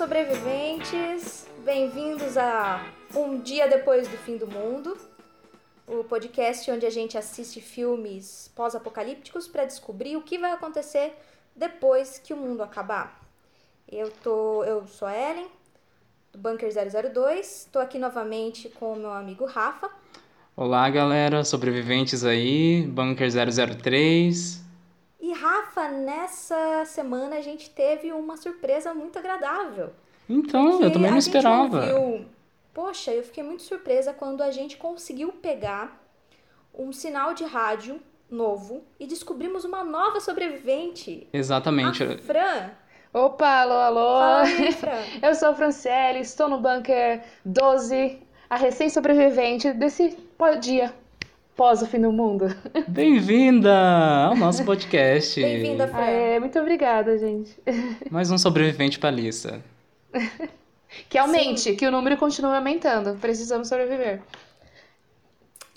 Sobreviventes, bem-vindos a Um Dia Depois do Fim do Mundo, o podcast onde a gente assiste filmes pós-apocalípticos para descobrir o que vai acontecer depois que o mundo acabar. Eu, tô, eu sou a Ellen, do Bunker 002, estou aqui novamente com o meu amigo Rafa. Olá, galera, sobreviventes aí, Bunker 003. E Rafa, nessa semana a gente teve uma surpresa muito agradável. Então, eu também a não gente esperava. ouviu- Poxa, eu fiquei muito surpresa quando a gente conseguiu pegar um sinal de rádio novo e descobrimos uma nova sobrevivente. Exatamente. A Fran. Opa, alô, alô! Fala aí, Fran. Eu sou a Franciele, estou no bunker 12, a recém-sobrevivente desse dia pós o fim do mundo. Bem-vinda ao nosso podcast. Bem-vinda, Fran. É, muito obrigada, gente. Mais um sobrevivente pra lista. Que aumente, que o número continue aumentando. Precisamos sobreviver.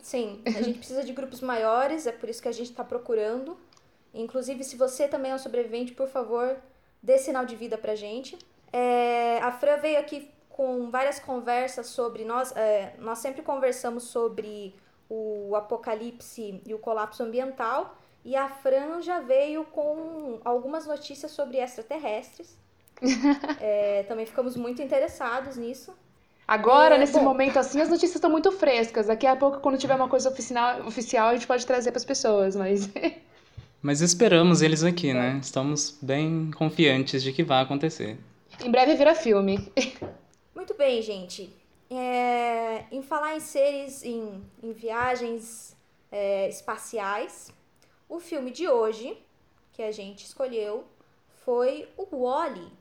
Sim, a gente precisa de grupos maiores, é por isso que a gente está procurando. Inclusive, se você também é um sobrevivente, por favor, dê sinal de vida pra gente. É, a Fran veio aqui com várias conversas sobre. Nós, é, nós sempre conversamos sobre o apocalipse e o colapso ambiental. E a Fran já veio com algumas notícias sobre extraterrestres. É, também ficamos muito interessados nisso. Agora, É, nesse bom. momento assim, as notícias estão muito frescas. Daqui a pouco, quando tiver uma coisa oficial, oficial a gente pode trazer para as pessoas, mas Mas esperamos eles aqui, né? Estamos bem confiantes de que vai acontecer. em breve vira filme. Muito bem, gente. É, em falar em seres, em, em viagens é, espaciais, o filme de hoje que a gente escolheu foi o Wall-E,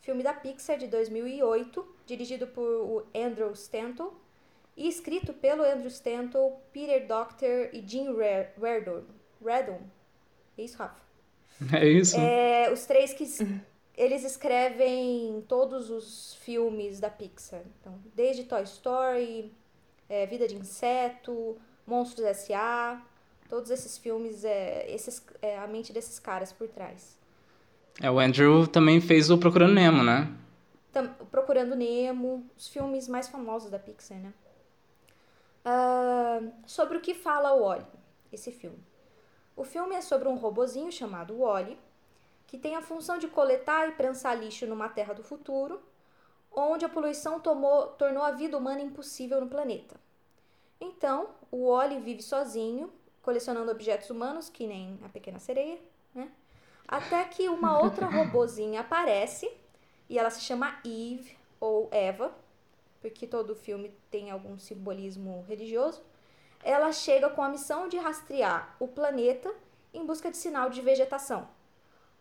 filme da Pixar de 2008, dirigido por Andrew Stanton e escrito pelo Andrew Stanton, Peter Docter e Jim Re- Reardon. Reardon. É isso, Rafa? É isso? É, os três que eles escrevem todos os filmes da Pixar. Então, desde Toy Story, é, Vida de Inseto, Monstros S.A., todos esses filmes, é, esses, é a mente desses caras por trás. É, o Andrew também fez o Procurando Nemo, né? Tam- Procurando Nemo, os filmes mais famosos da Pixar, né? Ah, sobre o que fala o Wally, esse filme. O filme é sobre um robozinho chamado Wally, que tem a função de coletar e prensar lixo numa terra do futuro, onde a poluição tomou, tornou a vida humana impossível no planeta. Então, o Wally vive sozinho, colecionando objetos humanos, que nem a pequena sereia, né? Até que uma outra robozinha aparece e ela se chama Eve ou Eva, porque todo filme tem algum simbolismo religioso. Ela chega com a missão de rastrear o planeta em busca de sinal de vegetação.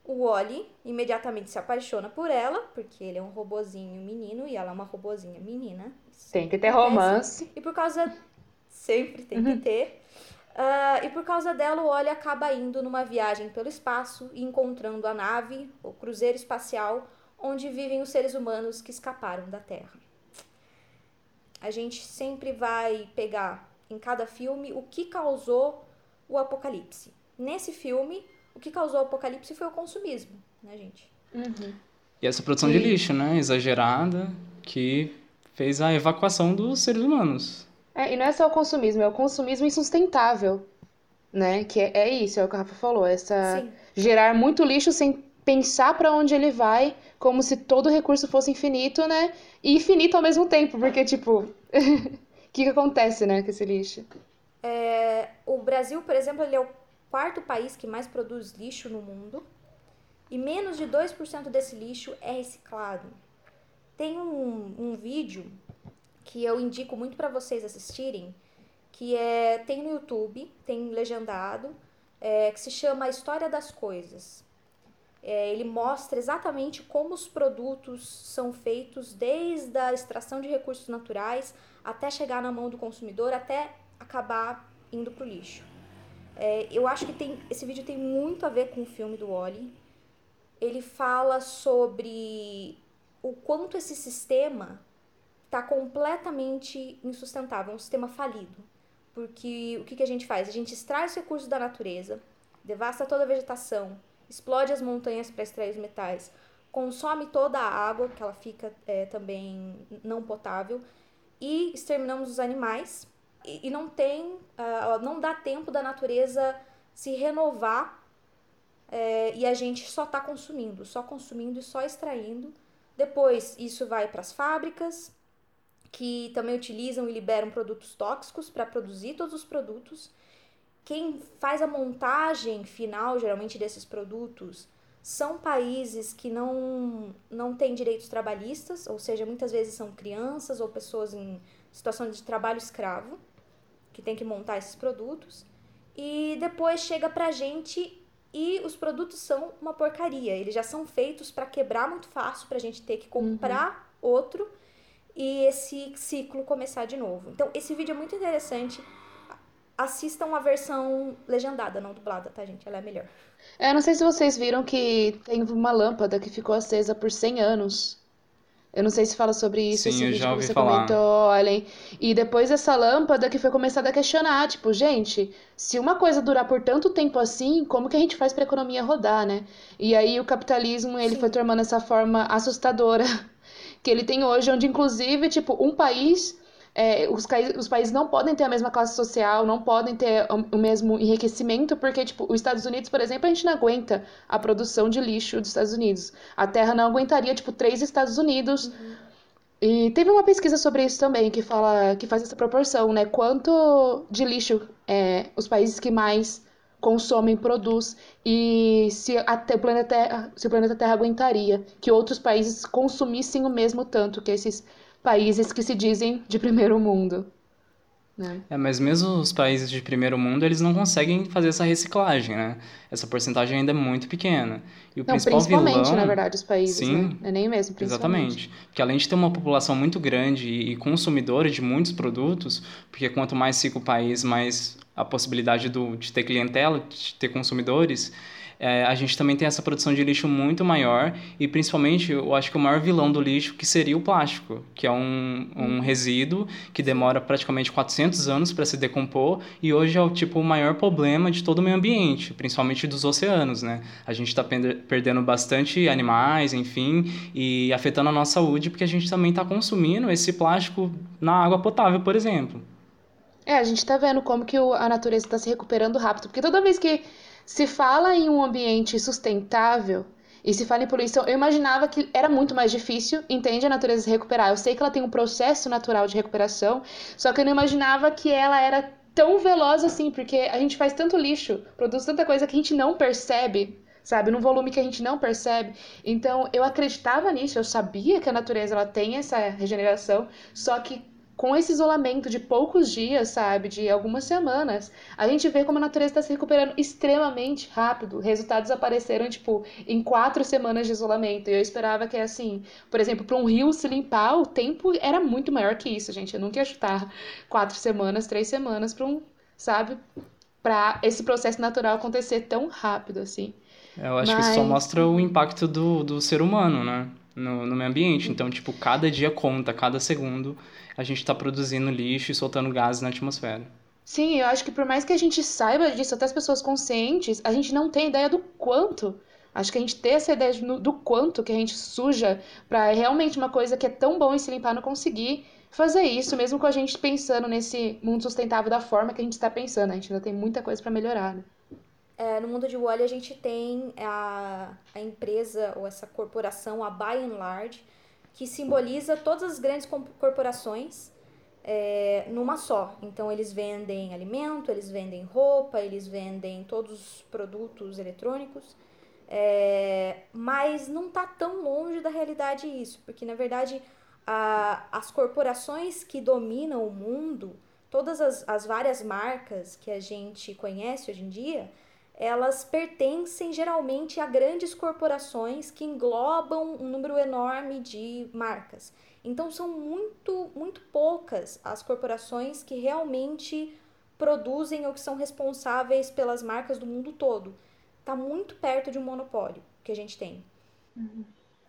O Wally imediatamente se apaixona por ela, porque ele é um robozinho menino e ela é uma robozinha menina. Tem que ter acontece. romance. E por causa. Sempre tem que ter. Ah, e por causa dela, o Wally acaba indo numa viagem pelo espaço e encontrando a nave, o cruzeiro espacial, onde vivem os seres humanos que escaparam da Terra. A gente sempre vai pegar em cada filme o que causou o apocalipse. Nesse filme, o que causou o apocalipse foi o consumismo, né, gente? E essa produção de lixo, né? Exagerada, que fez a evacuação dos seres humanos. É, e não é só o consumismo, é o consumismo insustentável, né? Que é, é isso, é o que a Rafa falou, essa Sim. gerar muito lixo sem pensar para onde ele vai, como se todo recurso fosse infinito, né? E infinito ao mesmo tempo, porque tipo, o que que acontece, né, com esse lixo? É, o Brasil, por exemplo, ele é o quarto país que mais produz lixo no mundo e menos de 2% desse lixo é reciclado. Tem um, um vídeo que eu indico muito para vocês assistirem, que é tem no YouTube, tem legendado, é, que se chama A História das Coisas. É, ele mostra exatamente como os produtos são feitos desde a extração de recursos naturais até chegar na mão do consumidor, até acabar indo para o lixo. É, eu acho que tem, esse vídeo tem muito a ver com o filme do Wally. Ele fala sobre o quanto esse sistema está completamente insustentável, é um sistema falido. Porque o que, que a gente faz? A gente extrai os recursos da natureza, devasta toda a vegetação, explode as montanhas para extrair os metais, consome toda a água, que ela fica é, também não potável, e exterminamos os animais. E, não tem, uh, não dá tempo da natureza se renovar é, e a gente só está consumindo, só consumindo e só extraindo. Depois isso vai para as fábricas, que também utilizam e liberam produtos tóxicos para produzir todos os produtos. Quem faz a montagem final, geralmente, desses produtos são países que não, não têm direitos trabalhistas, ou seja, muitas vezes são crianças ou pessoas em situação de trabalho escravo que tem que montar esses produtos. E depois chega pra gente e os produtos são uma porcaria. Eles já são feitos para quebrar muito fácil, pra gente ter que comprar uhum. outro e esse ciclo começar de novo. Então, esse vídeo é muito interessante. Assistam a versão legendada, não dublada, tá, gente? Ela é melhor. É, não sei se vocês viram que tem uma lâmpada que ficou acesa por 100 anos. Eu não sei se fala sobre isso, Sim, esse eu vídeo já que ouvi você falar. comentou, olhem. E depois dessa lâmpada que foi começada a questionar, tipo, gente, se uma coisa durar por tanto tempo assim, como que a gente faz para a economia rodar, né? E aí o capitalismo, ele Sim. foi tomando essa forma assustadora que ele tem hoje, onde inclusive, tipo, um país é, os, os, países não podem ter a mesma classe social, não podem ter o, o, mesmo enriquecimento, porque, tipo, os Estados Unidos, por exemplo, a gente não aguenta a produção de lixo dos Estados Unidos. A Terra não aguentaria, tipo, três Estados Unidos. Uhum. E teve uma pesquisa sobre isso também, que fala, que faz essa proporção, né? Quanto de lixo é, os países que mais consomem produz e se até o planeta Terra, se o planeta Terra aguentaria que outros países consumissem o mesmo tanto que esses países que se dizem de primeiro mundo. Né? É, mas mesmo os países de primeiro mundo, eles não conseguem fazer essa reciclagem, né? Essa porcentagem ainda é muito pequena. E o não, principal principalmente, vilão... na verdade, os países, Sim, né? É nem mesmo, principalmente. Exatamente. Porque além de ter uma população muito grande e consumidora de muitos produtos, porque quanto mais rico o país, mais a possibilidade do, de ter clientela, de ter consumidores, é, a gente também tem essa produção de lixo muito maior e principalmente eu acho que o maior vilão do lixo que seria o plástico, que é um, um resíduo que demora praticamente 400 anos para se decompor e hoje é o tipo o maior problema de todo o meio ambiente, principalmente dos oceanos, né? A gente está perdendo bastante animais, enfim, e afetando a nossa saúde porque a gente também está consumindo esse plástico na água potável, por exemplo. É, a gente tá vendo como que o, a natureza está se recuperando rápido, porque toda vez que se fala em um ambiente sustentável e se fala em poluição, eu imaginava que era muito mais difícil, entende, a natureza se recuperar. Eu sei que ela tem um processo natural de recuperação, só que eu não imaginava que ela era tão veloz assim, porque a gente faz tanto lixo, produz tanta coisa que a gente não percebe, sabe, num volume que a gente não percebe. Então, eu acreditava nisso, eu sabia que a natureza ela tem essa regeneração, só que com esse isolamento de poucos dias, sabe, de algumas semanas, a gente vê como a natureza está se recuperando extremamente rápido. Resultados apareceram, tipo, em quatro semanas de isolamento. E eu esperava que, assim, por exemplo, para um rio se limpar, o tempo era muito maior que isso, gente. Eu nunca ia chutar quatro semanas, três semanas para um, sabe, para esse processo natural acontecer tão rápido, assim. Eu acho Mas... que isso só mostra o impacto do, do ser humano, né? No, no meio ambiente. Então, tipo, cada dia conta, cada segundo a gente está produzindo lixo e soltando gases na atmosfera. Sim, eu acho que por mais que a gente saiba disso, até as pessoas conscientes, a gente não tem ideia do quanto. Acho que a gente ter essa ideia do quanto que a gente suja para realmente uma coisa que é tão bom em se limpar não conseguir fazer isso, mesmo com a gente pensando nesse mundo sustentável da forma que a gente está pensando. A gente ainda tem muita coisa para melhorar. Né? É, no mundo de Wally a gente tem a, a empresa ou essa corporação, a By and Large, que simboliza todas as grandes corporações é, numa só. Então, eles vendem alimento, eles vendem roupa, eles vendem todos os produtos eletrônicos. É, mas não está tão longe da realidade isso, porque na verdade a, as corporações que dominam o mundo, todas as, as várias marcas que a gente conhece hoje em dia, elas pertencem geralmente a grandes corporações que englobam um número enorme de marcas. Então são muito, muito poucas as corporações que realmente produzem ou que são responsáveis pelas marcas do mundo todo. Está muito perto de um monopólio que a gente tem. Uhum.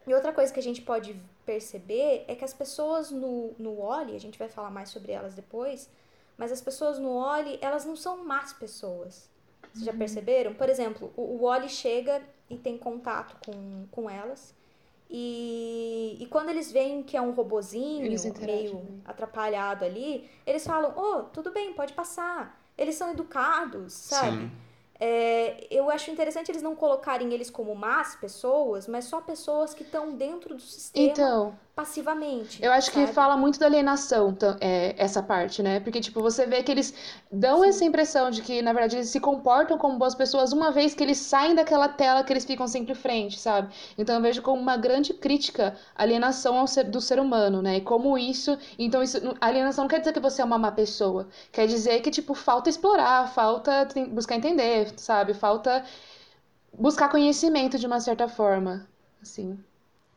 E outra coisa que a gente pode perceber é que as pessoas no, no Oli, a gente vai falar mais sobre elas depois, mas as pessoas no Oli, elas não são más pessoas. Vocês já uhum. perceberam? Por exemplo, o, o Oli chega e tem contato com, com elas. E, e quando eles veem que é um robozinho meio né? atrapalhado ali, eles falam: Oh, tudo bem, pode passar. Eles são educados, sabe? Sim. É, eu acho interessante eles não colocarem eles como más pessoas, mas só pessoas que estão dentro do sistema então, passivamente. Eu acho sabe? que fala muito da alienação, é, essa parte, né? Porque, tipo, você vê que eles dão Sim. essa impressão de que, na verdade, eles se comportam como boas pessoas uma vez que eles saem daquela tela que eles ficam sempre frente, sabe? Então eu vejo como uma grande crítica a alienação ser, do ser humano, né? E como isso. Então, isso, alienação não quer dizer que você é uma má pessoa. Quer dizer que, tipo, falta explorar, falta buscar entender, sabe? Falta buscar conhecimento de uma certa forma, assim.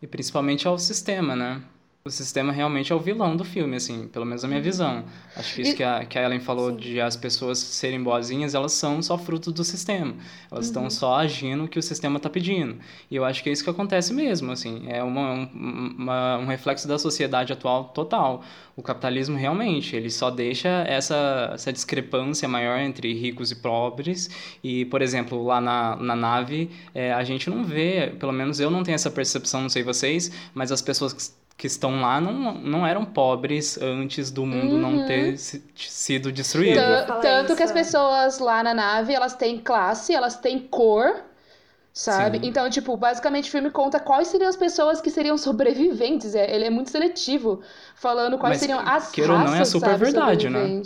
E principalmente ao sistema, né? O sistema realmente é o vilão do filme, assim, pelo menos a minha visão. Acho que isso e... que, a, que a Ellen falou Sim. de as pessoas serem boazinhas, elas são só fruto do sistema. Elas estão uhum. só agindo o que o sistema está pedindo. E eu acho que é isso que acontece mesmo, assim. É uma, uma, um reflexo da sociedade atual total. O capitalismo realmente, ele só deixa essa, essa discrepância maior entre ricos e pobres. E, por exemplo, lá na, na nave, é, a gente não vê, pelo menos eu não tenho essa percepção, não sei vocês, mas as pessoas que estão lá não, não eram pobres antes do mundo uhum. não ter sido destruído. Tanto que as pessoas lá na nave, elas têm classe, elas têm cor, sabe? Sim. Então, tipo, basicamente o filme conta quais seriam as pessoas que seriam sobreviventes. É, ele é muito seletivo, falando quais Mas, seriam as que raças, não é super sabe, verdade, né?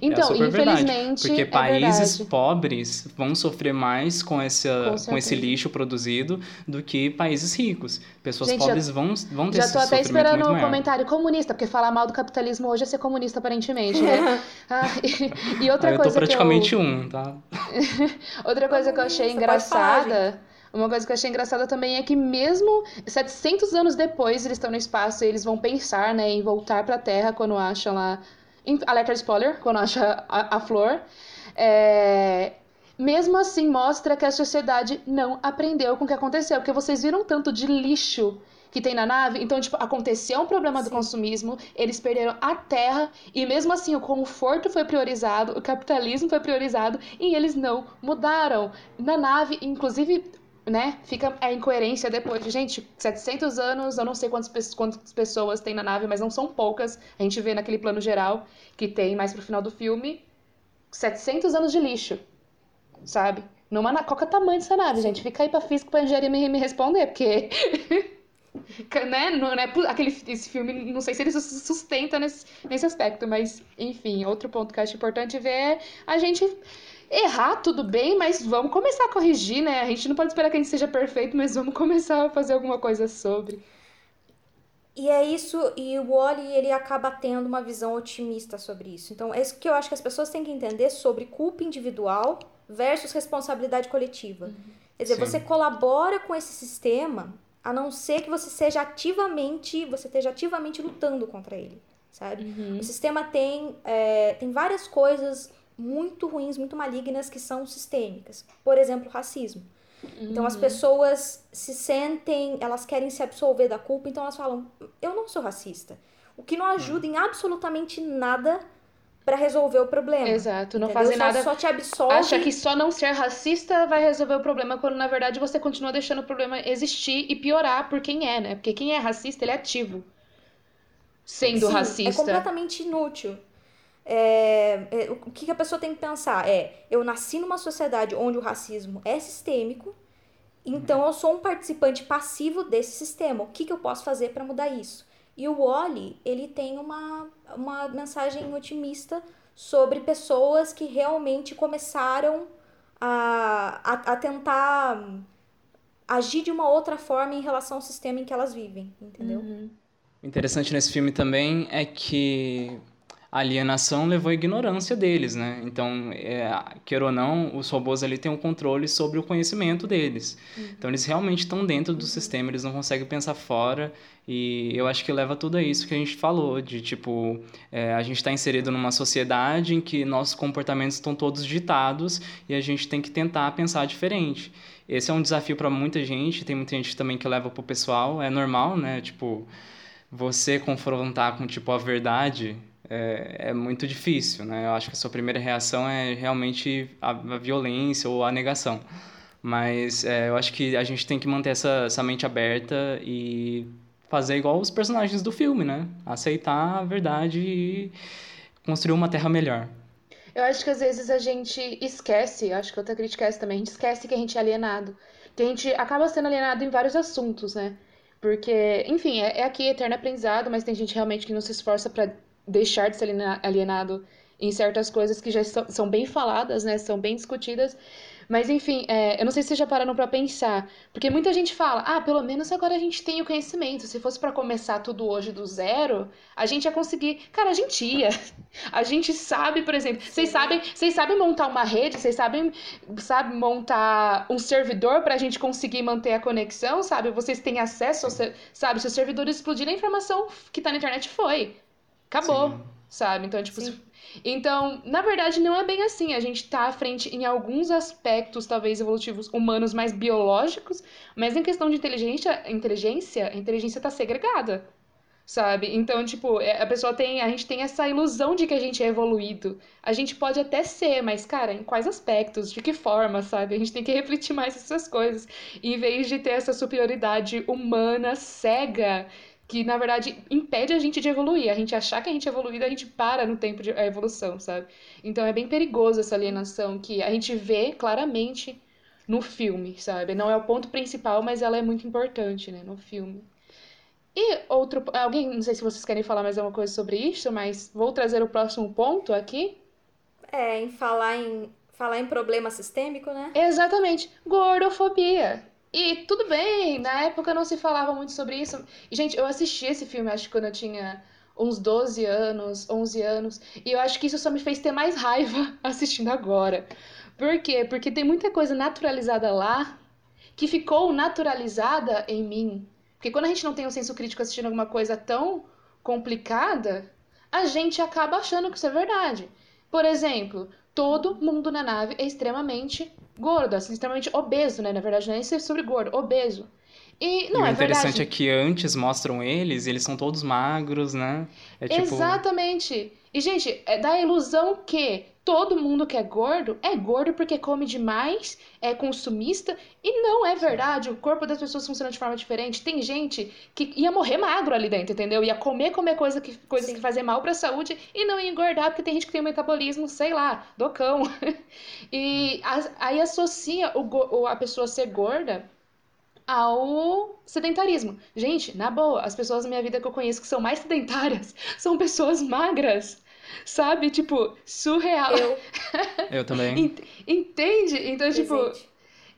Então, é infelizmente, verdade, porque é países pobres vão sofrer mais com, essa, com, com, esse lixo produzido do que países ricos. Pessoas Gente, pobres já, vão, vão ter Já tô até esperando um comentário comunista, porque falar mal do capitalismo hoje é ser comunista, aparentemente, né? ah, e, e, outra ah, eu coisa tô praticamente eu... um, tá? outra coisa que eu achei engraçada uma coisa que eu achei engraçada também é que mesmo 700 anos depois eles estão no espaço e eles vão pensar, né, em voltar para a Terra quando acham lá alerta spoiler, quando acha a, a flor. É, mesmo assim mostra que a sociedade não aprendeu com o que aconteceu, porque vocês viram tanto de lixo que tem na nave. Então, tipo, aconteceu um problema Sim. do consumismo, eles perderam a terra e mesmo assim o conforto foi priorizado, o capitalismo foi priorizado e eles não mudaram. Na nave, inclusive, né, fica a incoerência depois de, gente, 700 anos, eu não sei quantas, quantas pessoas tem na nave, mas não são poucas. A gente vê naquele plano geral que tem mais pro final do filme 700 anos de lixo, sabe? Numa, qual é o tamanho dessa nave, gente? Fica aí pra física, pra engenharia me, me responder, porque... né? Não, é aquele, esse filme, não sei se ele sustenta nesse, nesse aspecto, mas, enfim, outro ponto que eu acho importante ver é a gente Errar, tudo bem, mas vamos começar a corrigir, né? A gente não pode esperar que a gente seja perfeito, mas vamos começar a fazer alguma coisa sobre. E é isso, e o Wally ele acaba tendo uma visão otimista sobre isso. Então, é isso que eu acho que as pessoas têm que entender sobre culpa individual versus responsabilidade coletiva. Uhum. Quer dizer, Sim. você colabora com esse sistema a não ser que você seja ativamente, você esteja ativamente lutando contra ele, sabe? Uhum. O sistema tem, é, tem várias coisas muito ruins, muito malignas que são sistêmicas. Por exemplo, racismo. Uhum. Então as uhum. pessoas se sentem, elas querem se absolver da culpa, então elas falam: "Eu não sou racista". O que não ajuda em absolutamente nada para resolver o problema. Exato, não fazer nada. Só te absolve. Acha que só não ser racista vai resolver o problema, quando na verdade você continua deixando o problema existir e piorar por quem é, né? Porque quem é racista, ele é ativo. Sendo Sim, é racista. É completamente inútil. É, é, o que a pessoa tem que pensar é: eu nasci numa sociedade onde o racismo é sistêmico, então eu sou um participante passivo desse sistema. O que, que eu posso fazer para mudar isso? E o Wally, ele tem uma, uma mensagem otimista sobre pessoas que realmente começaram a, a, a tentar agir de uma outra forma em relação ao sistema em que elas vivem, entendeu? Uhum. O interessante nesse filme também é que a alienação levou à ignorância deles, né? Então, é, quer ou não, os robôs ali têm um controle sobre o conhecimento deles. Uhum. Então, eles realmente estão dentro do sistema, eles não conseguem pensar fora. E eu acho que leva tudo a isso que a gente falou, de tipo, é, a gente está inserido numa sociedade em que nossos comportamentos estão todos ditados e a gente tem que tentar pensar diferente. Esse é um desafio para muita gente, tem muita gente também que leva pro pessoal, é normal, né? Tipo, você confrontar com tipo a verdade é, é muito difícil, né? Eu acho que a sua primeira reação é realmente a, a violência ou a negação. Mas é, eu acho que a gente tem que manter essa, essa mente aberta e fazer igual os personagens do filme, né? Aceitar a verdade e construir uma terra melhor. Eu acho que às vezes a gente esquece, acho que outra crítica é essa também, a gente esquece que a gente é alienado. Que a gente acaba sendo alienado em vários assuntos, né? Porque, enfim, é, é aqui eterno aprendizado, mas tem gente realmente que não se esforça para deixar de ser alienado em certas coisas que já são bem faladas, né? São bem discutidas. Mas enfim, é, eu não sei se vocês já pararam para pensar, porque muita gente fala, ah, pelo menos agora a gente tem o conhecimento. Se fosse para começar tudo hoje do zero, a gente ia conseguir. Cara, a gente ia. A gente sabe, por exemplo, vocês sabem, vocês sabem montar uma rede, vocês sabem, sabe montar um servidor para a gente conseguir manter a conexão, sabe? Vocês têm acesso, sabe? Se o servidor explodir, a informação que tá na internet foi. Acabou, Sim. sabe? Então, tipo, Sim. Então, na verdade, não é bem assim. A gente está à frente em alguns aspectos, talvez evolutivos, humanos mais biológicos, mas em questão de inteligência, inteligência, a inteligência está segregada, sabe? Então, tipo, é, a pessoa tem, a gente tem essa ilusão de que a gente é evoluído. A gente pode até ser, mas, cara, em quais aspectos? De que forma, sabe? A gente tem que refletir mais essas coisas, em vez de ter essa superioridade humana cega que na verdade impede a gente de evoluir. A gente achar que a gente é evoluído, a gente para no tempo de evolução, sabe? Então é bem perigoso essa alienação que a gente vê claramente no filme, sabe? Não é o ponto principal, mas ela é muito importante, né, no filme. E outro, alguém, não sei se vocês querem falar mais alguma coisa sobre isso, mas vou trazer o próximo ponto aqui. É, em falar em falar em problema sistêmico, né? Exatamente, gordofobia. E tudo bem, na época não se falava muito sobre isso. E, gente, eu assisti esse filme, acho que quando eu tinha uns 12 anos, 11 anos. E eu acho que isso só me fez ter mais raiva assistindo agora. Por quê? Porque tem muita coisa naturalizada lá que ficou naturalizada em mim. Porque quando a gente não tem um senso crítico assistindo alguma coisa tão complicada, a gente acaba achando que isso é verdade. Por exemplo, todo mundo na nave é extremamente gordo, assim, extremamente obeso, né? Na verdade, não é nem sobre gordo, obeso. E não e é o interessante verdade. é que antes mostram eles, eles são todos magros, né? É tipo... Exatamente. E, gente, é da ilusão que todo mundo que é gordo é gordo porque come demais, é consumista. E não é verdade. O corpo das pessoas funciona de forma diferente. Tem gente que ia morrer magro ali dentro, entendeu? Ia comer, comer coisa que, coisas Sim. que fazem mal pra saúde e não ia engordar, porque tem gente que tem um metabolismo, sei lá, do cão. e aí associa o, a pessoa ser gorda ao sedentarismo. Gente, na boa, as pessoas na minha vida que eu conheço que são mais sedentárias são pessoas magras. Sabe? Tipo, surreal. Eu, eu também. Entende? Então, tipo, Presente. tipo.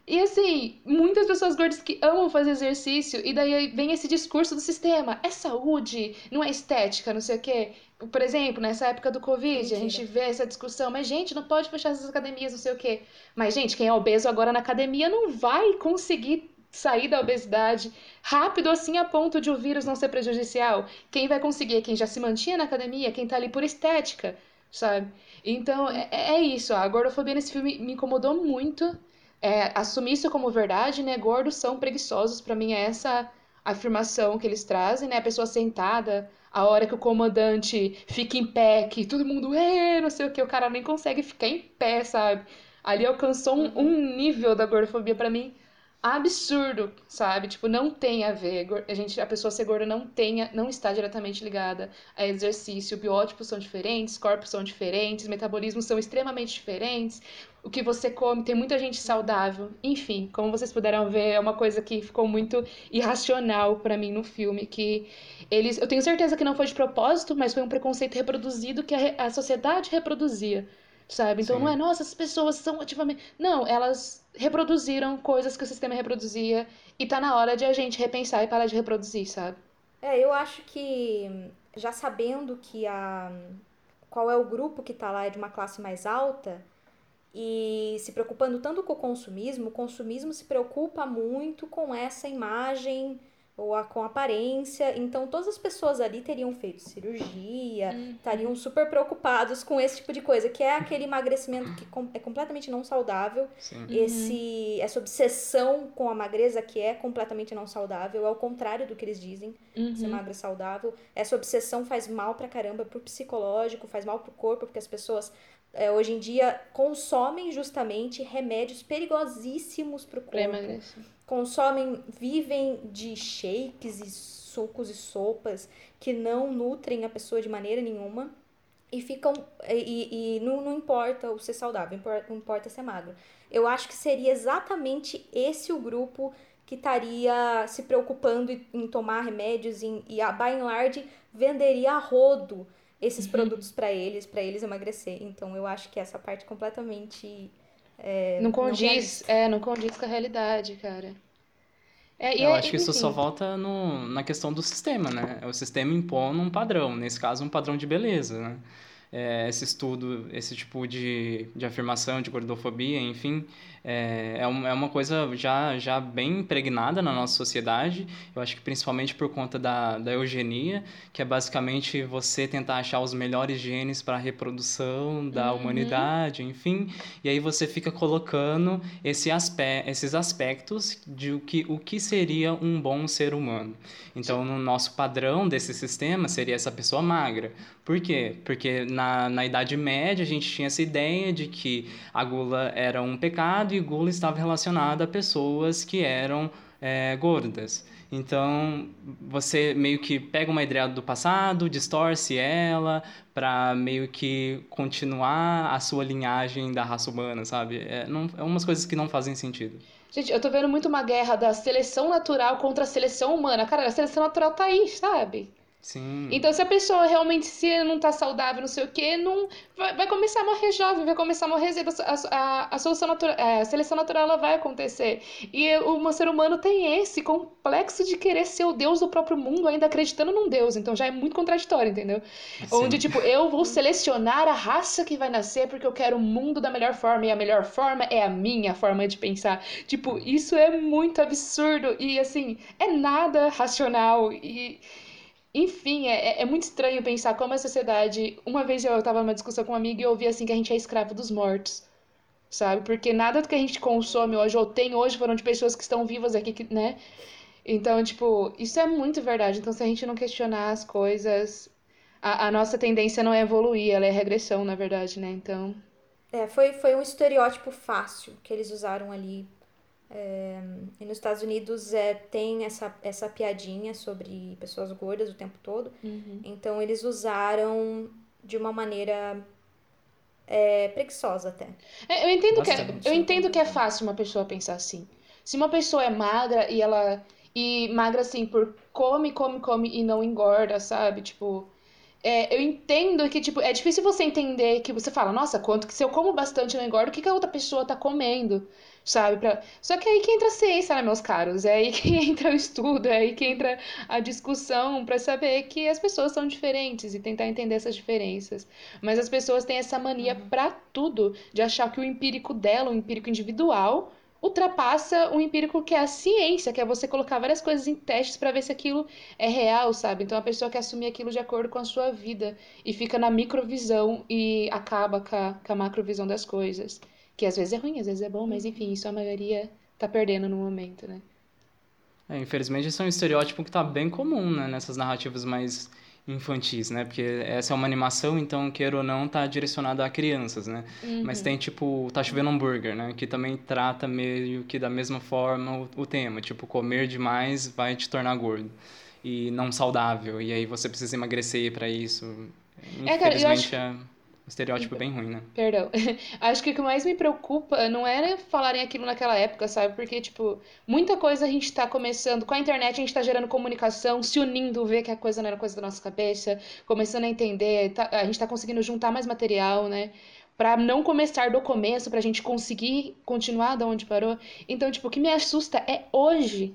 E assim, muitas pessoas gordas que amam fazer exercício, e daí vem esse discurso do sistema: é saúde, não é estética, não sei o quê. Por exemplo, nessa época do Covid, Mentira. a gente vê essa discussão, mas gente, não pode fechar essas academias, não sei o quê. Mas, gente, quem é obeso agora na academia não vai conseguir sair da obesidade rápido assim a ponto de o vírus não ser prejudicial. Quem vai conseguir é quem já se mantinha na academia, quem tá ali por estética, sabe? Então, é, é isso. A gordofobia nesse filme me incomodou muito. É, assumir isso como verdade, né? Gordos são preguiçosos. para mim é essa afirmação que eles trazem, né? A pessoa sentada, a hora que o comandante fica em pé, que todo mundo, é, não sei o que, o cara nem consegue ficar em pé, sabe? Ali alcançou um, um nível da gordofobia para mim absurdo, sabe? Tipo, não tem a ver. A gente, a pessoa ser gorda não tem, não está diretamente ligada a exercício. Biótipos são diferentes, corpos são diferentes, metabolismos são extremamente diferentes. O que você come, tem muita gente saudável. Enfim, como vocês puderam ver, é uma coisa que ficou muito irracional para mim no filme, que eles, eu tenho certeza que não foi de propósito, mas foi um preconceito reproduzido que a, a sociedade reproduzia sabe? Então Sim. não é, nossa, as pessoas são ativamente. Não, elas reproduziram coisas que o sistema reproduzia e tá na hora de a gente repensar e parar de reproduzir, sabe? É, eu acho que já sabendo que a qual é o grupo que está lá é de uma classe mais alta e se preocupando tanto com o consumismo, o consumismo se preocupa muito com essa imagem ou a, com aparência. Então, todas as pessoas ali teriam feito cirurgia, estariam super preocupados com esse tipo de coisa, que é aquele emagrecimento que com- é completamente não saudável. Sim. Esse, essa obsessão com a magreza que é completamente não saudável, é o contrário do que eles dizem, ser magra é saudável. Essa obsessão faz mal pra caramba pro psicológico, faz mal pro corpo, porque as pessoas é, hoje em dia consomem justamente remédios perigosíssimos pro Pra corpo consomem, vivem de shakes e sucos e sopas que não nutrem a pessoa de maneira nenhuma e ficam e, e não, não importa o ser saudável, não importa ser magro. Eu acho que seria exatamente esse o grupo que estaria se preocupando em, em tomar remédios em, e a by and large venderia a rodo esses produtos para eles, para eles emagrecer. Então eu acho que essa parte completamente é, Não condiz, é, não condiz com a realidade, cara. É, Eu é- acho que isso só volta no, na questão do sistema, né? O sistema impõe um padrão, nesse caso, um padrão de beleza, né? É, esse estudo, esse tipo de, de afirmação, de gordofobia, enfim, é, é, é uma coisa já, já bem impregnada na nossa sociedade. Eu acho que principalmente por conta da, da eugenia, que é basicamente você tentar achar os melhores genes para a reprodução da humanidade, enfim. E aí você fica colocando esse aspe esses aspectos de o que, o que seria um bom ser humano. Então, no nosso padrão desse sistema, seria essa pessoa magra. Por quê? Porque na, na Idade Média a gente tinha essa ideia de que a gula era um pecado e gula estava relacionada a pessoas que eram é, gordas. Então, você meio que pega uma ideia do passado, distorce ela para meio que continuar a sua linhagem da raça humana, sabe? É, não, é umas coisas que não fazem sentido. Gente, eu tô vendo muito uma guerra da seleção natural contra a seleção humana. Cara, a seleção natural tá aí, sabe? Sim. Então, se a pessoa realmente se não tá saudável, não sei o quê, não vai, vai começar a morrer jovem, vai começar a morrer cedo. A, a, a, solução natural, a seleção natural ela vai acontecer. E o ser humano tem esse complexo de querer ser o deus do próprio mundo, ainda acreditando num deus. Então já é muito contraditório, entendeu? Onde, tipo, eu vou selecionar a raça que vai nascer porque eu quero o mundo da melhor forma. E a melhor forma é a minha forma de pensar. Tipo, isso é muito absurdo. E, assim, é nada racional. E. Enfim, é, é muito estranho pensar como a sociedade. Uma vez eu tava numa discussão com uma amiga e eu ouvi assim que a gente é escravo dos mortos. Sabe? Porque nada do que a gente consome hoje ou tem hoje foram de pessoas que estão vivas aqui, que- né? Então, tipo, isso é muito verdade. Então, se a gente não questionar as coisas, a, a nossa tendência não é evoluir, ela é regressão, na verdade, né? Então. É, foi, foi um estereótipo fácil que eles usaram ali. É, e nos Estados Unidos é, tem essa, essa piadinha sobre pessoas gordas o tempo todo. Então eles usaram de uma maneira é, preguiçosa até. É, Eu entendo que é, eu entendo que é fácil uma pessoa pensar assim. Se uma pessoa é magra e ela e magra assim por come, come, come e não engorda, sabe? Tipo, é, eu entendo que tipo é difícil você entender que você fala, nossa, quanto que se eu como bastante e não engordo, o que que a outra pessoa tá comendo? Sabe? Pra... Só que é aí que entra a ciência, né, meus caros? É aí que entra o estudo, é aí que entra a discussão pra saber que as pessoas são diferentes e tentar entender essas diferenças. Mas as pessoas têm essa mania pra tudo, de achar que o empírico dela, o empírico individual, ultrapassa o empírico que é a ciência, que é você colocar várias coisas em testes pra ver se aquilo é real, sabe? Então a pessoa quer assumir aquilo de acordo com a sua vida e fica na microvisão e acaba com a, com a macrovisão das coisas. Que às vezes é ruim, às vezes é bom, mas enfim, isso a maioria tá perdendo no momento, né? É, infelizmente, esse é um estereótipo que está bem comum, né, nessas narrativas mais infantis, né? Porque essa é uma animação, então, queira ou não, tá direcionada a crianças, né? Mas tem, tipo, Tá Chovendo Hambúrguer, né? Que também trata meio que da mesma forma o, o tema. Tipo, comer demais vai te tornar gordo. E não saudável. E aí você precisa emagrecer para isso. É, cara, eu acho- Infelizmente, é estereótipo bem ruim, né? Perdão. Acho que o que mais me preocupa não era falarem aquilo naquela época, sabe? Porque, tipo, muita coisa a gente tá começando. Com a internet a gente tá gerando comunicação, se unindo, ver que a coisa não era coisa da nossa cabeça, começando a entender. tá- a gente tá conseguindo juntar mais material, né? Pra não começar do começo, pra gente conseguir continuar da onde parou. Então, tipo, o que me assusta é hoje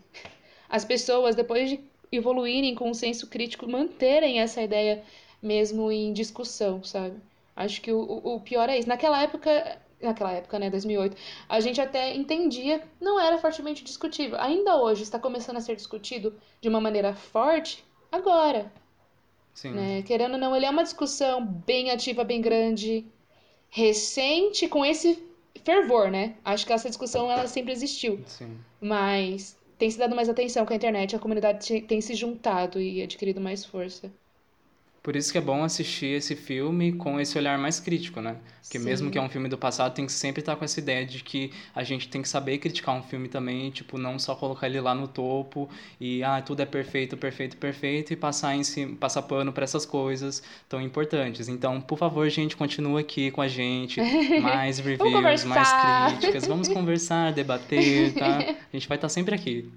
as pessoas, depois de evoluírem com um senso crítico, manterem essa ideia mesmo em discussão, sabe? Acho que o, o pior é isso. Naquela época, naquela época, né, 2008, a gente até entendia, não era fortemente discutível. Ainda hoje está começando a ser discutido de uma maneira forte agora. Sim. Né? Querendo ou não, ele é uma discussão bem ativa, bem grande, recente, com esse fervor, né? Acho que essa discussão ela sempre existiu. Sim. Mas tem se dado mais atenção com a internet, a comunidade tem se juntado e adquirido mais força. Por isso que é bom assistir esse filme com esse olhar mais crítico, né? Porque Sim. mesmo que é um filme do passado, tem que sempre estar com essa ideia de que a gente tem que saber criticar um filme também, tipo, não só colocar ele lá no topo e ah, tudo é perfeito, perfeito, perfeito e passar em cima, passar pano para essas coisas tão importantes. Então, por favor, gente, continua aqui com a gente, mais reviews, mais críticas, vamos conversar, debater, tá? A gente vai estar sempre aqui.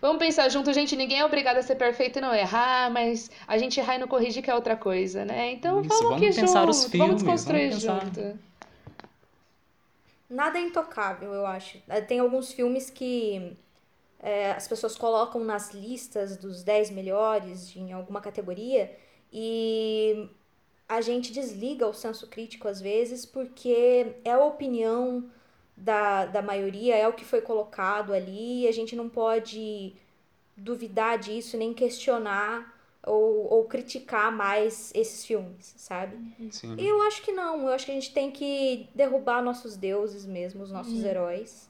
Vamos pensar junto, gente. Ninguém é obrigado a ser perfeito e não errar, mas a gente errar e não corrigir que é outra coisa, né? Então Isso, vamos, vamos aqui pensar junto, os filmes, vamos desconstruir vamos pensar. junto. Nada é intocável, eu acho. Eh, Tem alguns filmes que é, as pessoas colocam nas listas dos 10 melhores em alguma categoria e a gente desliga o senso crítico às vezes porque é a opinião da, da maioria, é o que foi colocado ali e a gente não pode duvidar disso, nem questionar ou, ou criticar mais esses filmes, sabe? Sim. Eu acho que não. Eu acho que a gente tem que derrubar nossos deuses mesmo, os nossos heróis.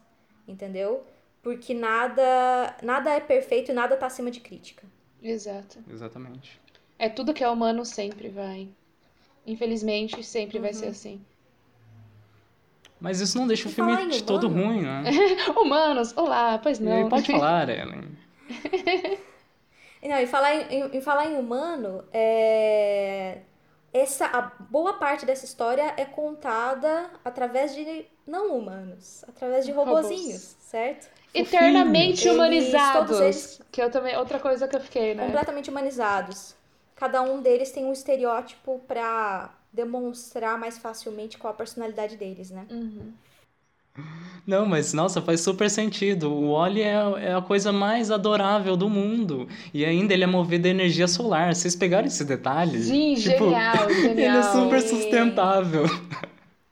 Entendeu? Porque nada, nada é perfeito e nada tá acima de crítica. Exato. Exatamente. É tudo que é humano sempre vai. Infelizmente, sempre vai Uhum. ser assim. Mas isso não deixa o filme de todo ruim, né? Humanos, olá, pois não. Pode falar, Ellen. Não, e falar em, em- em falar em humano, é... essa, a boa parte dessa história é contada através de não humanos, através de Robôs. robozinhos, certo? Eternamente Eles- humanizados. todos eles- Que eu também, outra coisa que eu fiquei, né? Completamente humanizados. Cada um deles tem um estereótipo pra demonstrar mais facilmente qual a personalidade deles, né? Uhum. Não, mas nossa, faz super sentido. O Wally é, é a coisa mais adorável do mundo. E ainda ele é movido a energia solar. Vocês pegaram esse detalhe? Sim, Tipo, genial, Ele é genial. super sustentável.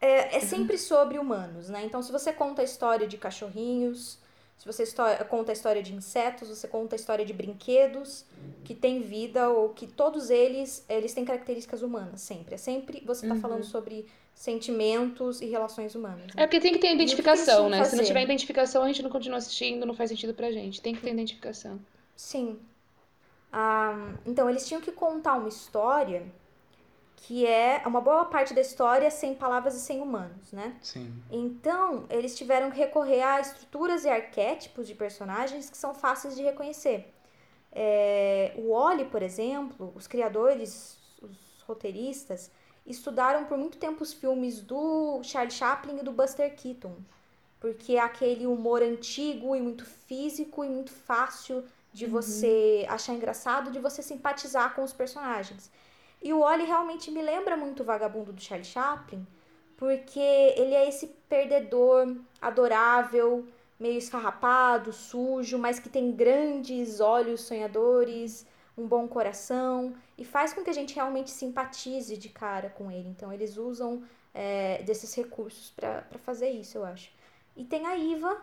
É, é sempre sobre humanos, né? Então, se você conta a história de cachorrinhos, se você conta a história de insetos, você conta a história de brinquedos que têm vida ou que todos eles, eles têm características humanas, sempre. É sempre você tá falando sobre sentimentos e relações humanas. É Né? porque tem que ter que que identificação, eles né? vão Se não fazer? tiver identificação, a gente não continua assistindo, não faz sentido pra gente. Tem que ter identificação. Sim. Ah, então, eles tinham que contar uma história que é uma boa parte da história sem palavras e sem humanos, né? Sim. Então, eles tiveram que recorrer a estruturas e arquétipos de personagens que são fáceis de reconhecer. É, o Wally, por exemplo, os criadores, os roteiristas, estudaram por muito tempo os filmes do Charlie Chaplin e do Buster Keaton, porque é aquele humor antigo e muito físico e muito fácil de você achar engraçado, de você simpatizar com os personagens. E o Wally realmente me lembra muito o vagabundo do Charlie Chaplin, porque ele é esse perdedor adorável, meio esfarrapado, sujo, mas que tem grandes olhos sonhadores, um bom coração e faz com que a gente realmente simpatize de cara com ele. Então eles usam é, desses recursos para fazer isso, eu acho. E tem a Iva,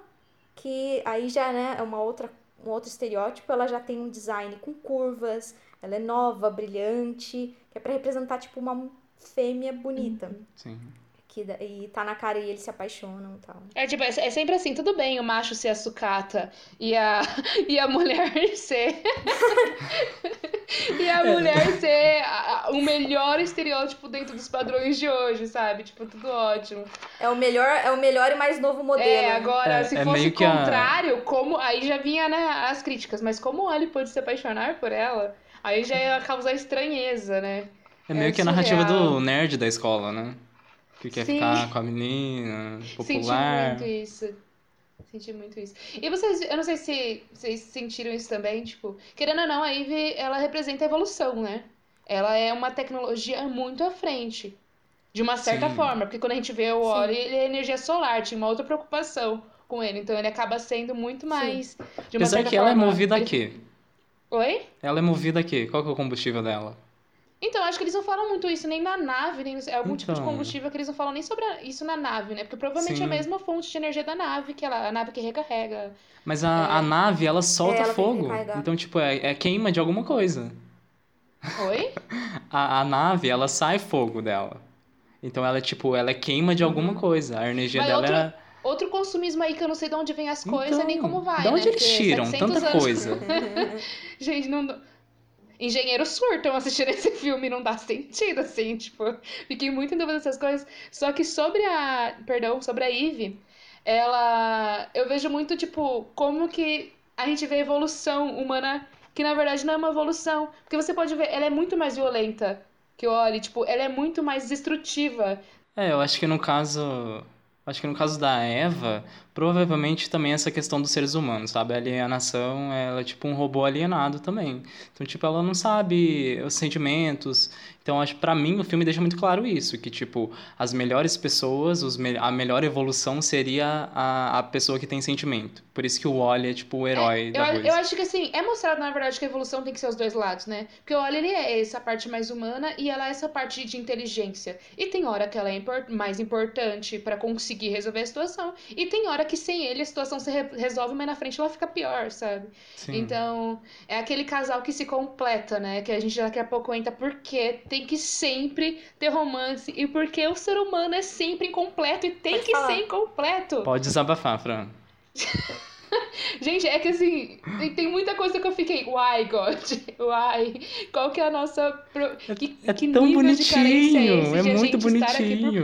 que aí já né, é uma outra, um outro estereótipo, ela já tem um design com curvas, ela é nova, brilhante, que é para representar tipo uma fêmea bonita. Sim. Que, e tá na cara e eles se apaixonam e tal. É tipo, é é sempre assim, tudo bem o macho ser a sucata e a, e a mulher ser. e a mulher ser a- a- o melhor estereótipo dentro dos padrões de hoje, sabe? Tipo, tudo ótimo. É o melhor, é o melhor e mais novo modelo. É, né? agora, É, se é fosse meio o que a- contrário, como. Aí já vinha, né, as críticas, mas como ele pôde se apaixonar por ela, aí já ia causar estranheza, né? É meio É que a narrativa do nerd da escola, né? Que quer Sim. ficar com a menina, Senti popular. muito isso. Senti muito isso. E vocês, eu não sei se vocês sentiram isso também, tipo, querendo ou não, a Eve, ela representa a evolução, né? Ela é uma tecnologia muito à frente. De uma certa Sim. forma, porque quando a gente vê o Ori, ele é energia solar, tinha uma outra preocupação com ele, então ele acaba sendo muito mais de uma Apesar certa que ela é movida a ele- quê? Oi? Ela é movida a quê? Qual que é o combustível dela? Então, acho que eles não falam muito isso nem na nave, nem no... é algum tipo de Então. combustível que eles não falam nem sobre isso na nave, né? Porque provavelmente é a Sim. mesma fonte de energia da nave, que ela, a nave que recarrega. Mas a, a nave, ela solta É, ela fogo. Então, tipo, é, é queima de alguma coisa. Oi? A, a nave, ela sai fogo dela. Então ela, tipo, ela é queima de alguma coisa. A energia Mas dela outro- era. Outro consumismo aí que eu não sei de onde vem as coisas nem Então, como vai, da onde né? eles Porque tiram 700 tanta anos- coisa? Gente, não... Engenheiros surtam assistindo esse filme, não dá sentido, assim, tipo... Fiquei muito em dúvida dessas coisas. Só que sobre a... Perdão, sobre a Eve, ela... Eu vejo muito, tipo, como que a gente vê a evolução humana, que na verdade não é uma evolução. Porque você pode ver, ela é muito mais violenta que o Oli, tipo, ela é muito mais destrutiva. É, eu acho que no caso. Acho que no caso da Eva, provavelmente também essa questão dos seres humanos, sabe? A alienação, ela é tipo um robô alienado também. Então, tipo, ela não sabe os sentimentos. Então, acho pra mim o filme deixa muito claro isso, que tipo, as melhores pessoas, os me- a melhor evolução seria a, a pessoa que tem sentimento. Por isso que o Wally é tipo o herói eu, da a- coisa. eu acho que assim, é mostrado na verdade que a evolução tem que ser os dois lados, né? Porque o Oli ele é essa parte mais humana e ela é essa parte de inteligência. E tem hora que ela é impor- mais importante pra conseguir resolver a situação, e tem hora que sem ele a situação se re- resolve, mas na frente ela fica pior, sabe? Sim. Então, é aquele casal que se completa, né? Que a gente daqui a pouco entra porque tem que sempre ter romance e porque o ser humano é sempre incompleto e tem Pode que falar. ser incompleto. Pode desabafar, Fran. Gente, é que assim, tem, muita coisa que eu fiquei, why, God? Why? Qual que é a nossa. Pro... Que, é que tão nível de carência é esse bonitinho, é de a muito gente estar aqui por bonitinho.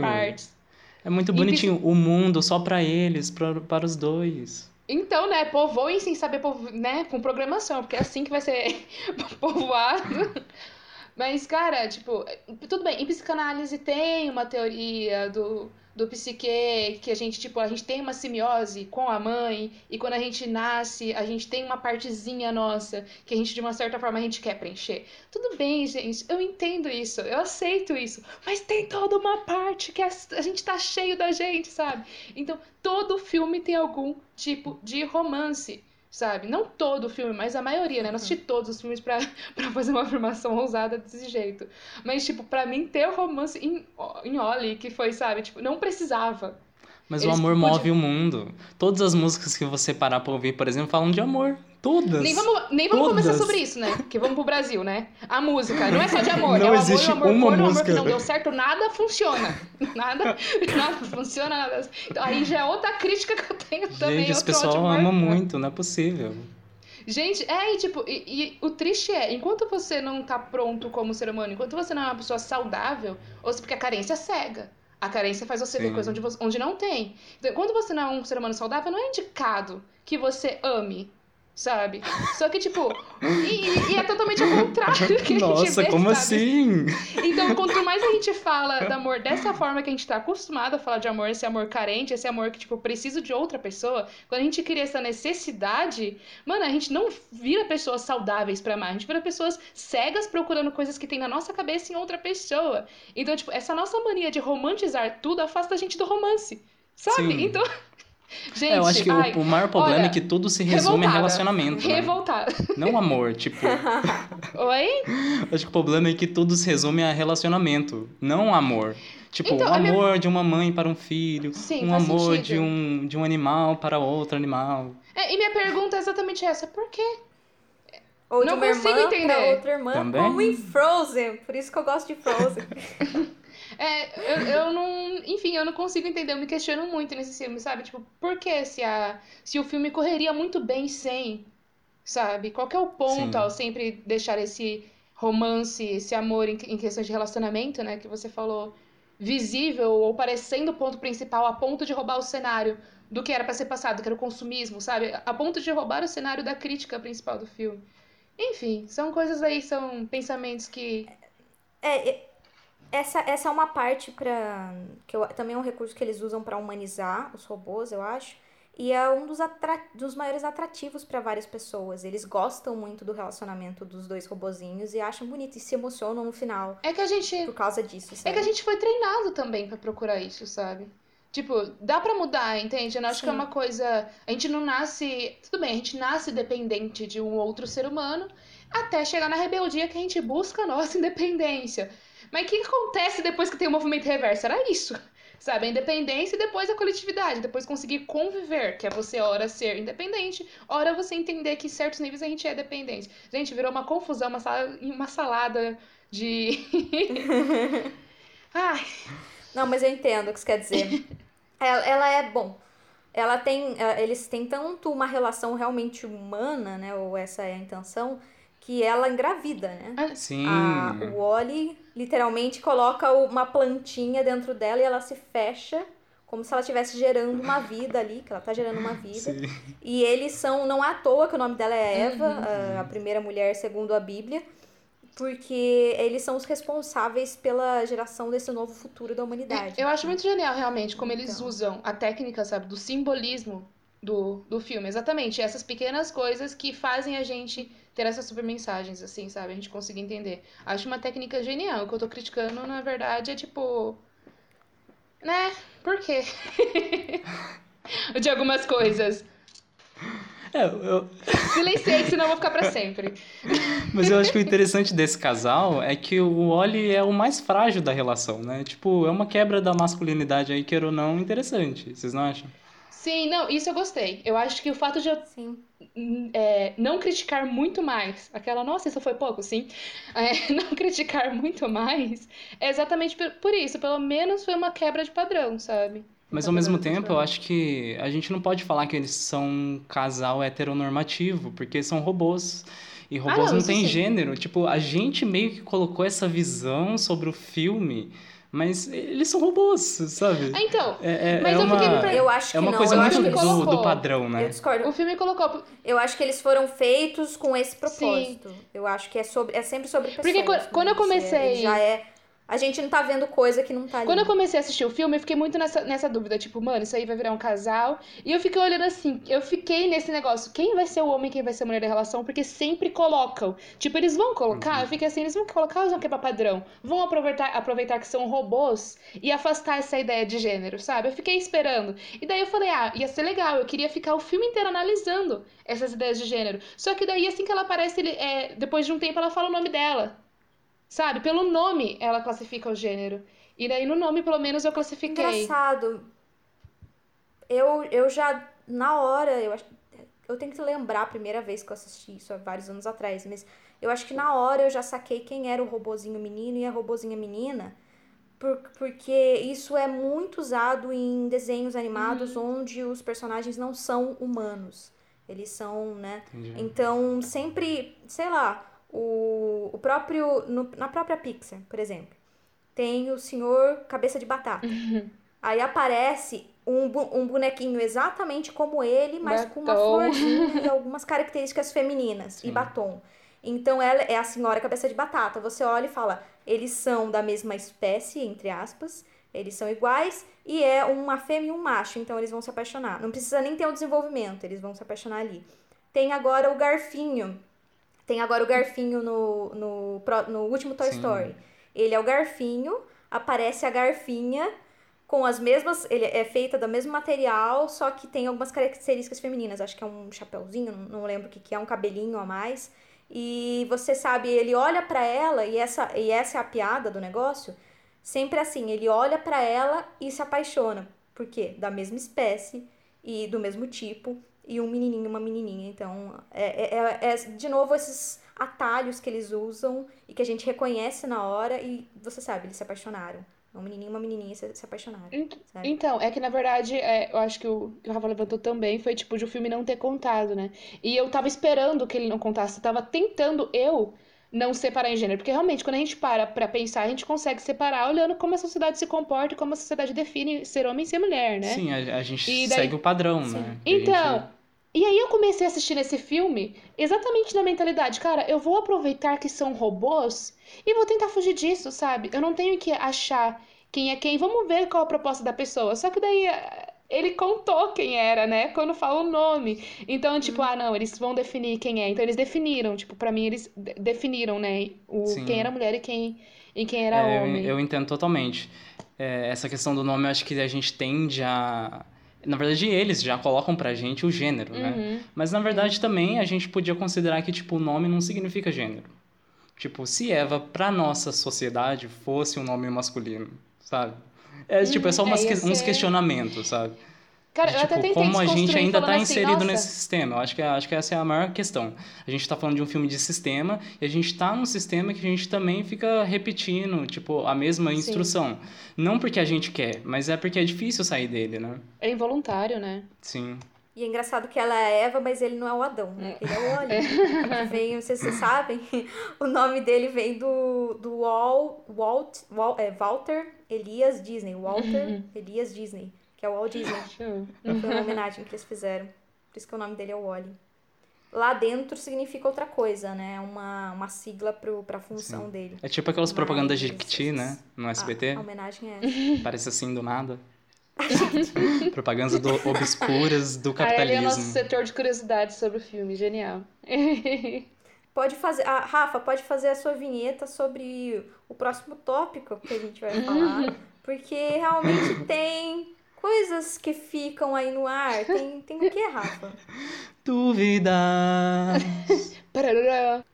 É muito bonitinho. O mundo só pra eles, pra, para os dois. Então, né, povoem sem saber, povo... né, com programação, porque é assim que vai ser povoado. Mas, cara, tipo, tudo bem, em psicanálise tem uma teoria do, do psique, que a gente, tipo, a gente tem uma simiose com a mãe, e quando a gente nasce, a gente tem uma partezinha nossa, que a gente, de uma certa forma, a gente quer preencher. Tudo bem, gente, eu entendo isso, eu aceito isso, mas tem toda uma parte que a, a gente tá cheio da gente, sabe? Então, todo filme tem algum tipo de romance. Sabe? Não todo filme, mas a maioria, né? Não assisti todos os filmes pra, pra fazer uma afirmação ousada desse jeito. Mas, tipo, pra mim ter o romance em, em Oli, que foi, sabe? Tipo, não precisava. Mas Eles o amor podiam- move o mundo. Todas as músicas que você parar pra ouvir, por exemplo, falam de amor. Todas. Nem vamos, nem vamos Todas. conversar sobre isso, né? Porque vamos pro Brasil, né? A música não é só de amor, Não é o amor, existe o amor uma amor música. que não deu certo, nada funciona. Nada, nada funciona, nada. Então, aí já é outra crítica que eu tenho também. Gente, esse pessoal ama muito, não é possível. Gente, é, e tipo, e, e o triste é, enquanto você não tá pronto como ser humano, enquanto você não é uma pessoa saudável, ou se- porque a carência cega. A carência faz você ver Sim. coisas onde, você- onde não tem. Então, quando você não é um ser humano saudável, não é indicado que você ame, sabe? Só que, tipo, e, e é totalmente ao contrário do que a gente vê, como sabe? assim? Então, quanto mais a gente fala de amor dessa forma que a gente tá acostumado a falar de amor, esse amor carente, esse amor que, tipo, preciso de outra pessoa, quando a gente cria essa necessidade, mano, a gente não vira pessoas saudáveis pra amar, a gente vira pessoas cegas procurando coisas que tem na nossa cabeça em outra pessoa. Então, tipo, essa nossa mania de romantizar tudo afasta a gente do romance, sabe? Sim. Então. Gente, É, eu acho que o- ai, o, maior problema olha, é que tudo se resume a revoltada, relacionamento. Né? Revoltada. Não amor, tipo. Oi? acho que o problema é que tudo se resume a relacionamento, não amor. Tipo, Então, o a minha- amor de uma mãe para um filho, Sim, um amor sentido. de um, de um animal para outro animal. É, e minha pergunta é exatamente essa: por quê? Ou de Não uma consigo irmã entender. outra irmã, Também? como em Frozen. Por isso que eu gosto de Frozen. É, eu, eu não. Enfim, eu não consigo entender, eu me questiono muito nesse filme, sabe? Tipo, por que se, a, se o filme correria muito bem sem, sabe? Qual que é o ponto Sim. ao sempre deixar esse romance, esse amor em, em questão de relacionamento, né? Que você falou, visível ou parecendo o ponto principal, a ponto de roubar o cenário do que era pra ser passado, que era o consumismo, sabe? A ponto de roubar o cenário da crítica principal do filme. Enfim, são coisas aí, são pensamentos que. É, e- essa, essa é uma parte pra. que eu- também é um recurso que eles usam pra humanizar os robôs, eu acho. E é um dos, atra- dos maiores atrativos pra várias pessoas. Eles gostam muito do relacionamento dos dois robozinhos e acham bonito e se emocionam no final É que a gente. por causa disso. É sabe? que a gente foi treinado também pra procurar isso, sabe? Tipo, dá pra mudar, entende? Eu não acho que é Sim. uma coisa. A gente não nasce. Tudo bem, a gente nasce dependente de um outro ser humano. até chegar na rebeldia que a gente busca a nossa independência. Mas o que acontece depois que tem o movimento reverso? Era isso. Sabe, a independência e depois a coletividade, depois conseguir conviver, que é você, ora, ser independente, ora, você entender que em certos níveis a gente é dependente. Gente, virou uma confusão, uma, sala, uma salada de. Ai. Não, mas eu entendo o que você quer dizer. ela, ela é bom. Ela tem. Eles têm tanto uma relação realmente humana, né? Ou essa é a intenção, que ela engravida, né? Sim. A, o Wally literalmente coloca uma plantinha dentro dela e ela se fecha como se ela estivesse gerando uma vida ali, que ela tá gerando uma vida. Sim. E eles são, não à toa que o nome dela é Eva, a, a primeira mulher segundo a Bíblia, porque eles são os responsáveis pela geração desse novo futuro da humanidade. Eu acho muito genial, realmente, como eles Então. usam a técnica, sabe, do simbolismo do, do filme. Exatamente, essas pequenas coisas que fazem a gente ter essas super mensagens, assim, sabe? A gente conseguir entender. Acho uma técnica genial. O que eu tô criticando, na verdade, é tipo. Né? Por quê? De algumas coisas. É, eu- Silenciei, que senão eu vou ficar pra sempre. mas eu acho que o interessante desse casal é que o Wally é o mais frágil da relação, né? Tipo, é uma quebra da masculinidade aí, queira ou não, interessante. Vocês não acham? Sim, não, isso eu gostei. Eu acho que o fato de eu Sim. é, não criticar muito mais, aquela, nossa, isso foi pouco, sim. É, não criticar muito mais é exatamente por, isso. Pelo menos foi uma quebra de padrão, sabe? Mas ao mesmo tempo, eu acho que a gente não pode falar que eles são um casal heteronormativo, porque são robôs. E robôs não, não, isso têm gênero. Tipo, a gente meio que colocou essa visão sobre o filme, mas eles são robôs, sabe? Ah, então, É, é, Mas é eu uma, fiquei me Eu acho que é uma não. coisa eu muito do, do padrão, eu né? discordo. o filme colocou. Eu acho que eles foram feitos com esse propósito. Eu acho que é, sobre, é sempre sobre pessoas. Porque quando- né? eu Isso é- comecei- Já é. A gente não tá vendo coisa que não tá ali. Quando eu comecei a assistir o filme, eu fiquei muito nessa, nessa dúvida, tipo, mano, isso aí vai virar um casal. E eu fiquei olhando assim, eu fiquei nesse negócio, quem vai ser o homem, quem vai ser a mulher da relação, porque sempre colocam. Tipo, eles vão colocar, eu fiquei assim, eles vão colocar ou eles vão quebrar padrão? Vão aproveitar, aproveitar que são robôs e afastar essa ideia de gênero, sabe? Eu fiquei esperando. E daí eu falei, ah, ia ser legal, eu queria ficar o filme inteiro analisando essas ideias de gênero. Só que daí, assim que ela aparece, ele, é, depois de um tempo, ela fala o nome dela. Sabe? Pelo nome ela classifica o gênero. E daí no nome, pelo menos, eu classifiquei. Engraçado. Eu, eu já, na hora, eu acho. Eu tenho que lembrar a primeira vez que eu assisti isso há vários anos atrás, mas eu acho que na hora eu já saquei quem era o robozinho menino e a robozinha menina, por, porque isso é muito usado em desenhos animados onde os personagens não são humanos. Eles são, né? Entendi. Então, sempre, sei lá, o, o próprio. no- na própria Pixar, por exemplo, tem o senhor cabeça de batata. Aí aparece um, um bonequinho exatamente como ele, mas com uma Batom. florzinha e algumas características femininas e batom. Então ela é a senhora cabeça de batata. Você olha e fala, eles são da mesma espécie, entre aspas, eles são iguais e é uma fêmea e um macho, então eles vão se apaixonar. Não precisa nem ter o desenvolvimento, eles vão se apaixonar ali. Tem agora o garfinho. Tem agora o garfinho no, no, no último Toy Sim. Story. Ele é o garfinho, aparece a garfinha com as mesmas. Ele é feita do mesmo material, só que tem algumas características femininas. Acho que é um chapeuzinho, não, lembro o que, que é, um cabelinho a mais. E você sabe, ele olha pra ela, e essa, e essa é a piada do negócio. Sempre assim, ele olha pra ela e se apaixona. Por quê? Da mesma espécie e do mesmo tipo, e um menininho e uma menininha. Então, é, é, é- é, de novo esses atalhos que eles usam e que a gente reconhece na hora e você sabe, eles se apaixonaram. Um menininho e uma menininha se, se apaixonaram. Sabe? Então, é que na verdade, é, eu acho que o que o Rafa levantou também foi tipo de o filme não ter contado, né? E eu tava esperando que ele não contasse, eu tava tentando eu não separar em gênero, porque realmente quando a gente para pra pensar, a gente consegue separar olhando como a sociedade se comporta e como a sociedade define ser homem e ser mulher, né? Sim, a, a gente daí- segue o padrão, né? Que a Então, gente- e aí eu comecei a assistir esse filme exatamente na mentalidade, cara, eu vou aproveitar que são robôs e vou tentar fugir disso, sabe? Eu não tenho que achar quem é quem, vamos ver qual a proposta da pessoa. Só que daí ele contou quem era, né? Quando fala o nome. Então, tipo, Uhum. ah, não, eles vão definir quem é. Então eles definiram, tipo, pra mim eles de- definiram, né, o Sim. quem era mulher e quem e quem era É, eu, homem. eu entendo totalmente. É, essa questão do nome, eu acho que a gente tende a Na verdade, eles já colocam pra gente o gênero, né? Uhum. Mas na verdade também a gente podia considerar que, tipo, o nome não significa gênero. Tipo, se Eva, pra nossa sociedade, fosse um nome masculino, sabe? É, tipo, é só Uhum, umas é, que- uns ser- questionamentos, sabe? Cara, De, eu até tipo, tentei como a gente ainda tá falando assim, inserido nesse sistema. Eu acho que, acho que essa é a maior questão. A gente tá falando de um filme de sistema e a gente tá num sistema que a gente também fica repetindo, tipo, a mesma instrução. Não porque a gente quer, mas é porque é difícil sair dele, né? É involuntário, né? Sim. E é engraçado que ela é Eva, mas ele não é o Adão, né? Ele é o Oli. Que vem, vocês, vocês sabem, o nome dele vem do, do Wal, Walt, Wal, é, Walter Elias Disney. Walter Elias Disney, que é o Walt Disney. Show. Foi uma homenagem que eles fizeram. Por isso que o nome dele é o Oli. Lá dentro significa outra coisa, né? Uma, uma sigla pro, pra função dele. É tipo aquelas propagandas de Jequiti, né? No SBT. A, a homenagem é essa. Parece assim do nada. Propagandas do, obscuras do Aí ali é o nosso capitalismo. setor de curiosidade sobre o filme, genial. Pode fazer. Ah, Rafa, pode fazer a sua vinheta sobre o próximo tópico que a gente vai falar. Porque realmente tem coisas que ficam aí no ar. Tem, tem o que, Rafa? Dúvidas. Parará.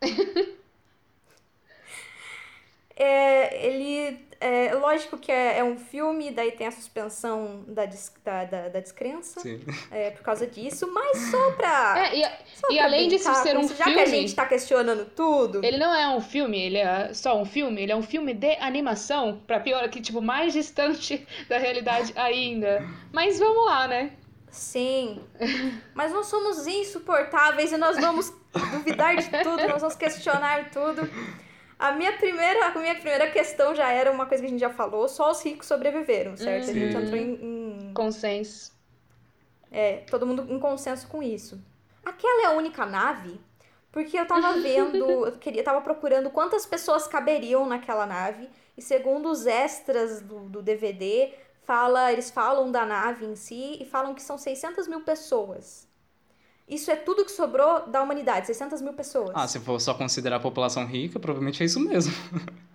É, ele. É lógico que é, é um filme, daí tem a suspensão da, des- da, da, da descrença. Sim. É, por causa disso, mas só pra. É, e, só e pra além disso ser um isso, Já que a filme- gente tá questionando tudo. ele não é um filme, ele é só um filme, ele é um filme de animação, pra pior que, tipo, mais distante da realidade ainda. Mas vamos lá, né? Sim. Mas nós somos insuportáveis e nós vamos duvidar de tudo, nós vamos questionar tudo. A minha primeira, a minha primeira questão já era uma coisa que a gente já falou, só os ricos sobreviveram, certo? A gente Sim. entrou em, em- Consenso. é, todo mundo em consenso com isso. Aquela é a única nave? Porque eu tava vendo, eu queria, tava procurando quantas pessoas caberiam naquela nave, e segundo os extras do, do DVD, fala, eles falam da nave em si e falam que são 600 mil pessoas. Isso é tudo que sobrou da humanidade, 600 mil pessoas. Ah, se for só considerar a população rica, provavelmente é isso mesmo.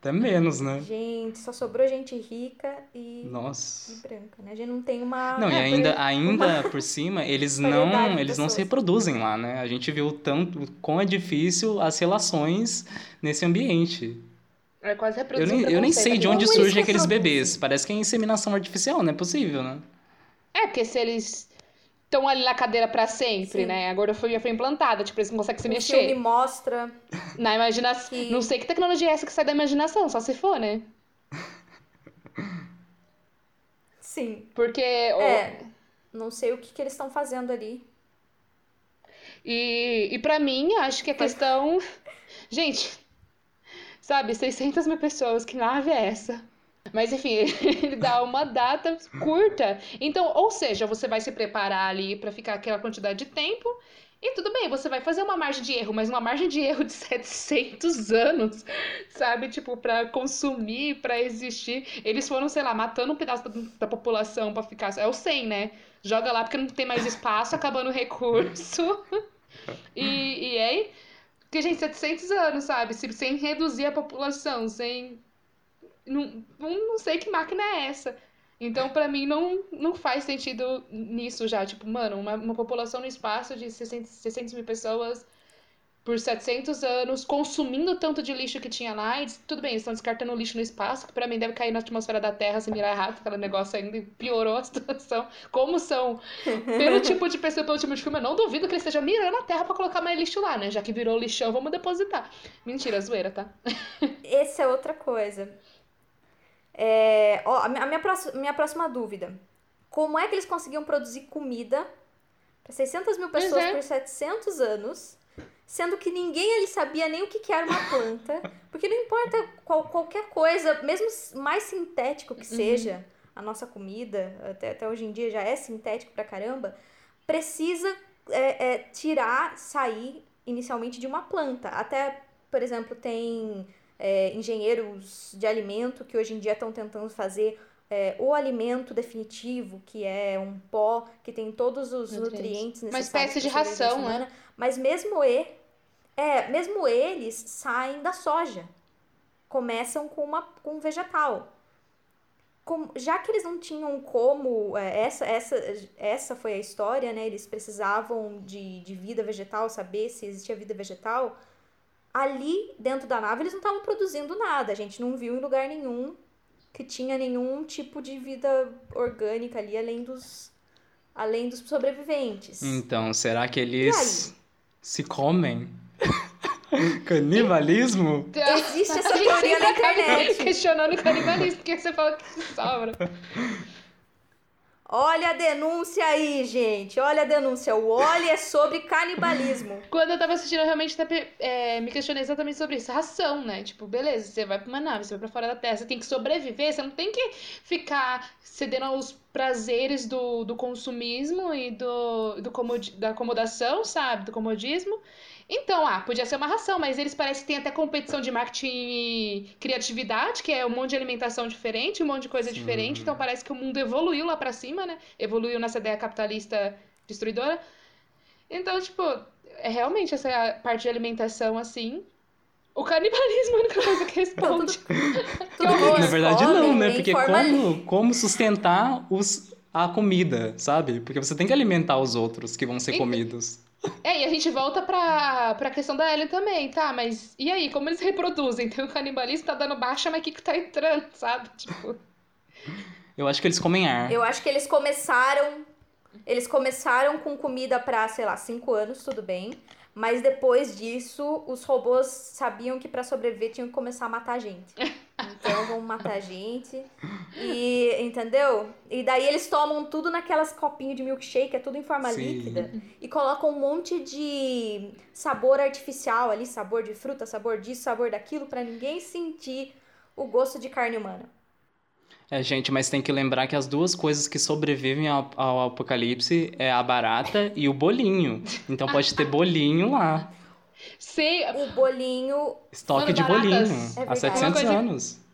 Até menos, né? Gente, só sobrou gente rica e, e Nossa. branca, né? A gente não tem uma... Não, e uma- ainda, ainda por cima, eles não, eles não se reproduzem lá, né? A gente viu tanto quão é difícil as relações nesse ambiente. É quase Eu reproduzir nem, eu nem sei de ali. onde surgem aqueles bebês. Parece que é inseminação artificial, não é possível, né? É, porque se eles estão ali na cadeira pra sempre, Sim. né? A gordofobia foi implantada, tipo, eles não conseguem se O mexer. filme mostra... Na imaginação. que- Não sei que tecnologia é essa que sai da imaginação, só se for, né? Sim, Porque. o- é... Não sei o que, que eles estão fazendo ali. E, e para mim, acho que a questão. Gente, sabe, 600 mil pessoas, que nave é essa? Mas enfim, ele dá uma data curta. Então, ou seja, você vai se preparar ali pra ficar aquela quantidade de tempo. E tudo bem, você vai fazer uma margem de erro, mas uma margem de erro de 700 anos, sabe? Tipo, pra consumir, pra existir. Eles foram, sei lá, matando um pedaço da, da população pra ficar. É o 100, né? Joga lá porque não tem mais espaço, acabando o recurso. E, e aí, porque, gente, 700 anos, sabe? Se- Sem reduzir a população, sem. Não, não sei que máquina é essa. Então, pra mim, não, não faz sentido nisso já. Tipo, mano, uma, uma população no espaço de 600, 600 mil pessoas por 700 anos, consumindo tanto de lixo que tinha lá. E tudo bem, eles estão descartando lixo no espaço, que pra mim deve cair na atmosfera da Terra se mirar errado, aquele negócio ainda piorou a situação. Como são, pelo tipo de pessoa, pelo tipo de filme, eu não duvido que ele esteja mirando a Terra pra colocar mais lixo lá, né? Já que virou lixão, vamos depositar. Mentira, zoeira, tá? Essa é outra coisa. É, ó, a minha, próxima, minha próxima dúvida. Como é que eles conseguiam produzir comida para 600 mil pessoas é. por 700 anos, sendo que ninguém ali sabia nem o que, que era uma planta? Porque não importa qual- qualquer coisa, mesmo mais sintético que seja a nossa comida, até, até hoje em dia já é sintético pra caramba, precisa é, é, tirar, sair inicialmente de uma planta. Até, por exemplo, tem é, engenheiros de alimento que hoje em dia estão tentando fazer é, o alimento definitivo, que é um pó que tem todos os Nutrientes. nutrientes Uma necessários. espécie de ração, né? Mas mesmo e, é, mesmo eles saem da soja. Começam com uma com um vegetal. como- já que eles não tinham como, é, essa, essa, essa foi a história, né? Eles precisavam de, de vida vegetal, saber se existia vida vegetal. Ali, dentro da nave, eles não estavam produzindo nada. A gente não viu em lugar nenhum que tinha nenhum tipo de vida orgânica ali, além dos, além dos sobreviventes. Então, será que eles se comem? Canibalismo? Existe essa teoria na internet. Questionando o canibalismo, porque você fala que sobra. Olha a denúncia aí, gente. Olha a denúncia. O Oli é sobre canibalismo. Quando eu tava assistindo, eu realmente é, me questionei exatamente sobre isso. Ração, né? Tipo, beleza, você vai pra uma nave, você vai pra fora da Terra, você tem que sobreviver, você não tem que ficar cedendo aos prazeres do, do consumismo e do, do da acomodação, sabe? Do comodismo. Então, ah, podia ser uma ração, mas eles parecem que tem até competição de marketing e criatividade, que é um monte de alimentação diferente, um monte de coisa diferente. Então parece que o mundo evoluiu lá pra cima, né? Evoluiu nessa ideia capitalista destruidora. Então, tipo, é realmente essa parte de alimentação assim. O canibalismo é a única coisa que responde. Tudo que Na verdade, não, né? Porque como, como sustentar os, a comida, sabe? Porque você tem que alimentar os outros que vão ser Então- comidos. É, e a gente volta pra, pra questão da Ellen também, tá? Mas e aí, como eles reproduzem? Então o canibalismo tá dando baixa, mas o que que tá entrando, sabe? Tipo, Eu acho que eles comem ar. Eu acho que eles começaram. Eles começaram com comida pra, sei lá, cinco anos, tudo bem. Mas depois disso, os robôs sabiam que pra sobreviver tinham que começar a matar a gente. Então vamos matar a gente. E, entendeu? E daí eles tomam tudo naquelas copinhos de milkshake, é tudo em forma Sim. líquida. E colocam um monte de sabor artificial ali, sabor de fruta, sabor disso, sabor daquilo, pra ninguém sentir o gosto de carne humana. É, gente, mas tem que lembrar que as duas coisas que sobrevivem ao, ao apocalipse é a barata e o bolinho. Então pode ter bolinho lá. Sei, O bolinho Estoque de baratas. bolinho. É há verdade. 700 Uma coisa- anos.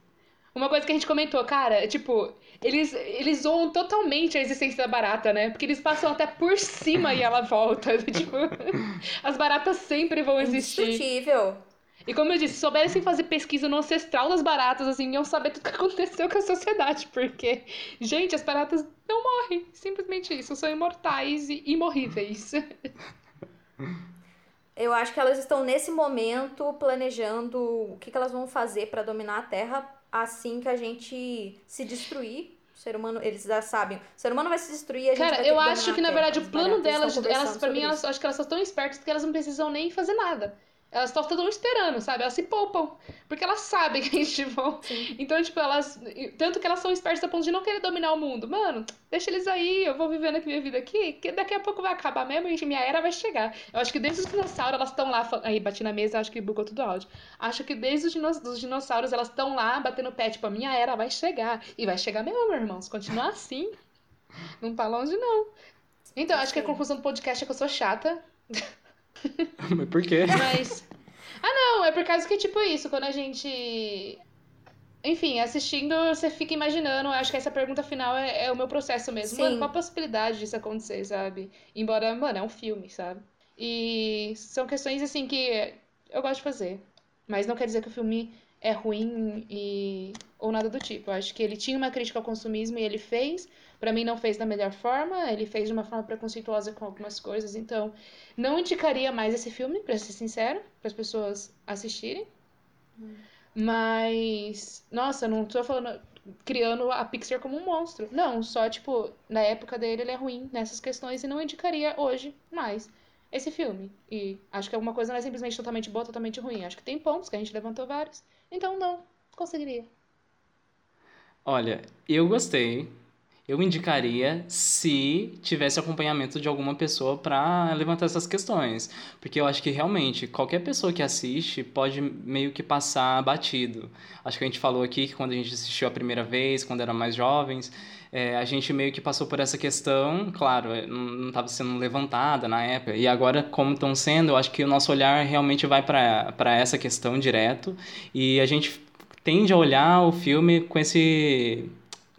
Uma coisa que a gente comentou, cara, tipo, eles, eles zoam totalmente a existência da barata, né? Porque eles passam até por cima e ela volta. tipo, as baratas sempre vão existir. indestrutível. E como eu disse, se soubessem fazer pesquisa no ancestral das baratas, assim, iam saber tudo que aconteceu com a sociedade. Porque, gente, as baratas não morrem. Simplesmente isso. São imortais e imorríveis. Eu acho que elas estão nesse momento planejando o que, que elas vão fazer pra dominar a Terra assim que a gente se destruir. O ser humano, eles já sabem. O ser humano vai se destruir a gente vai Cara, ter eu que acho que, na verdade, o plano delas, elas, pra mim, elas, acho que elas só estão espertas porque elas não precisam nem fazer nada. Elas só estão esperando, sabe? Elas se poupam. Porque elas sabem que a gente vão. Então, tipo, elas. Tanto que elas são espertas a ponto de não querer dominar o mundo. Mano, deixa eles aí, eu vou vivendo aqui minha vida aqui, que daqui a pouco vai acabar mesmo e minha era vai chegar. Eu acho que desde os dinossauros elas estão lá. Aí, bati na mesa, acho que bugou tudo o áudio. Acho que desde os dinos- dos dinossauros elas estão lá batendo pé, tipo, a minha era vai chegar. E vai chegar mesmo, meu irmão. Se continuar assim, não tá longe, não. Então, acho que a conclusão do podcast é que eu sou chata. Mas por quê? Mas. Ah, não, é por causa que, tipo, isso, quando a gente. Enfim, assistindo, você fica imaginando. eu Acho que essa pergunta final é, é o meu processo mesmo. Sim. Mano, qual a possibilidade disso acontecer, sabe? Embora, mano, é um filme, sabe? E são questões, assim, que eu gosto de fazer. Mas não quer dizer que o filme é ruim e... ou nada do tipo. Eu acho que ele tinha uma crítica ao consumismo e ele fez. Pra mim, não fez da melhor forma. Ele fez de uma forma preconceituosa com algumas coisas. Então, não indicaria mais esse filme, pra ser sincero, para as pessoas assistirem. Mas, nossa, eu não tô falando criando a Pixar como um monstro. Não, só tipo, na época dele ele é ruim nessas questões e não indicaria hoje mais esse filme. E acho que alguma coisa não é simplesmente totalmente boa, totalmente ruim. Acho que tem pontos que a gente levantou vários. Então não, conseguiria. Olha, eu gostei. Eu indicaria se tivesse acompanhamento de alguma pessoa para levantar essas questões. Porque eu acho que realmente qualquer pessoa que assiste pode meio que passar batido. Acho que a gente falou aqui que quando a gente assistiu a primeira vez, quando era mais jovens, é, a gente meio que passou por essa questão, claro, é, não estava sendo levantada na época. E agora, como estão sendo, eu acho que o nosso olhar realmente vai para essa questão direto. E a gente tende a olhar o filme com esse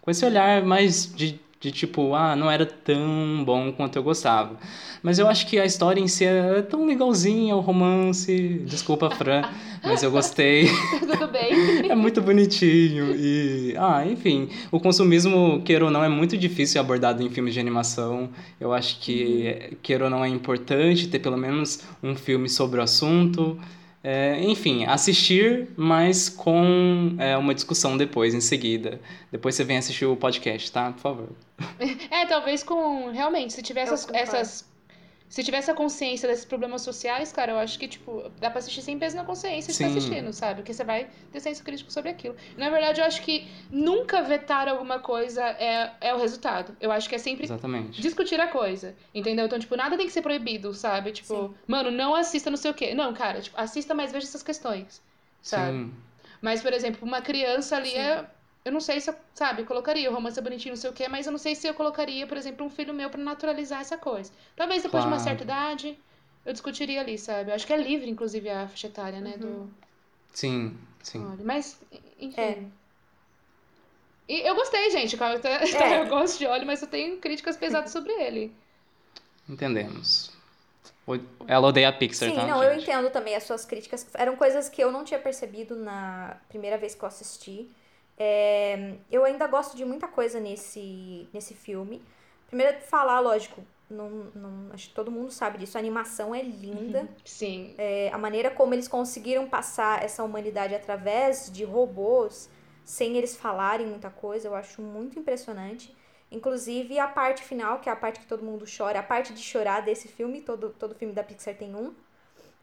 com esse olhar mais de de tipo, ah, não era tão bom quanto eu gostava. Mas eu acho que a história em si é tão legalzinha, o romance. Desculpa, Fran, mas eu gostei. Tudo bem. é muito bonitinho. E, ah, enfim, o consumismo, queira ou não, é muito difícil abordado em filmes de animação. Eu acho que, queira ou não, é importante ter pelo menos um filme sobre o assunto. É, enfim, assistir, mas com é, uma discussão depois, em seguida. Depois você vem assistir o podcast, tá? Por favor. É, talvez com. Realmente, se tiver essas, essas se tivesse a consciência desses problemas sociais, cara, eu acho que, tipo, dá pra assistir sem peso na consciência de estar assistindo, sabe? Porque você vai ter senso crítico sobre aquilo. Na verdade, eu acho que nunca vetar alguma coisa é, é o resultado. Eu acho que é sempre Exatamente. discutir a coisa, entendeu? Então, tipo, nada tem que ser proibido, sabe? Tipo, Sim. mano, não assista não sei o quê. Não, cara, tipo, assista, mas veja essas questões, sabe? Sim. Mas, por exemplo, uma criança ali Sim. é eu não sei se eu, sabe, eu colocaria o romance é bonitinho, não sei o quê, mas eu não sei se eu colocaria, por exemplo, um filho meu para naturalizar essa coisa. Talvez depois claro. de uma certa idade eu discutiria ali, sabe? Eu acho que é livre, inclusive, a faixa etária, né? Uhum. Do... Sim, sim. Olha, mas, enfim. É. E eu gostei, gente. Eu, é. eu gosto de óleo, mas eu tenho críticas pesadas sobre ele. Entendemos. Ela odeia a Pixar, Sim, tá? Sim, não, gente? eu entendo também as suas críticas. Eram coisas que eu não tinha percebido na primeira vez que eu assisti. É, eu ainda gosto de muita coisa nesse, nesse filme. Primeiro, falar, lógico, não, não, acho que todo mundo sabe disso. A animação é linda. Uhum. Sim. É, a maneira como eles conseguiram passar essa humanidade através de robôs, sem eles falarem muita coisa, eu acho muito impressionante. Inclusive a parte final, que é a parte que todo mundo chora, a parte de chorar desse filme, todo, todo filme da Pixar tem um,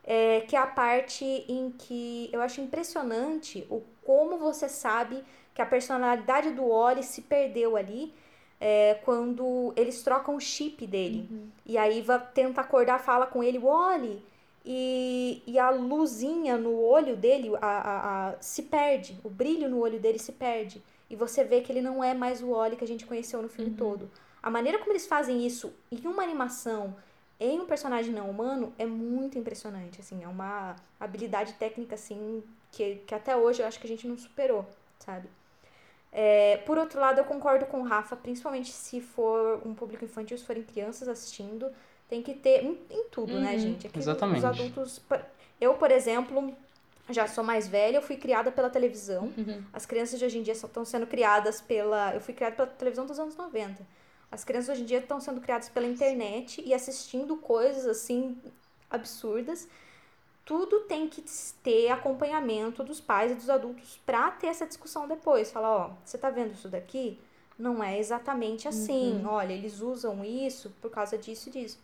é, que é a parte em que eu acho impressionante o como você sabe que a personalidade do Oli se perdeu ali é, quando eles trocam o chip dele. Uhum. E a Iva tenta acordar, fala com ele, Oli, e, e a luzinha no olho dele a, a, a, se perde, o brilho no olho dele se perde. E você vê que ele não é mais o Oli que a gente conheceu no filme uhum. todo. A maneira como eles fazem isso em uma animação, em um personagem não humano, é muito impressionante. Assim, é uma habilidade técnica assim que, que até hoje eu acho que a gente não superou, sabe? É, por outro lado, eu concordo com o Rafa, principalmente se for um público infantil, se forem crianças assistindo, tem que ter em, em tudo, né, uhum, né, gente? Aqui exatamente. Os adultos. Eu, por exemplo, já sou mais velha, eu fui criada pela televisão. Uhum. As crianças de hoje em dia estão sendo criadas pela. Eu fui criada pela televisão dos anos 90. As crianças hoje em dia estão sendo criadas pela internet e assistindo coisas assim absurdas tudo tem que ter acompanhamento dos pais e dos adultos para ter essa discussão depois. Falar, ó, você tá vendo isso daqui? Não é exatamente assim. Uhum. Olha, eles usam isso por causa disso e disso.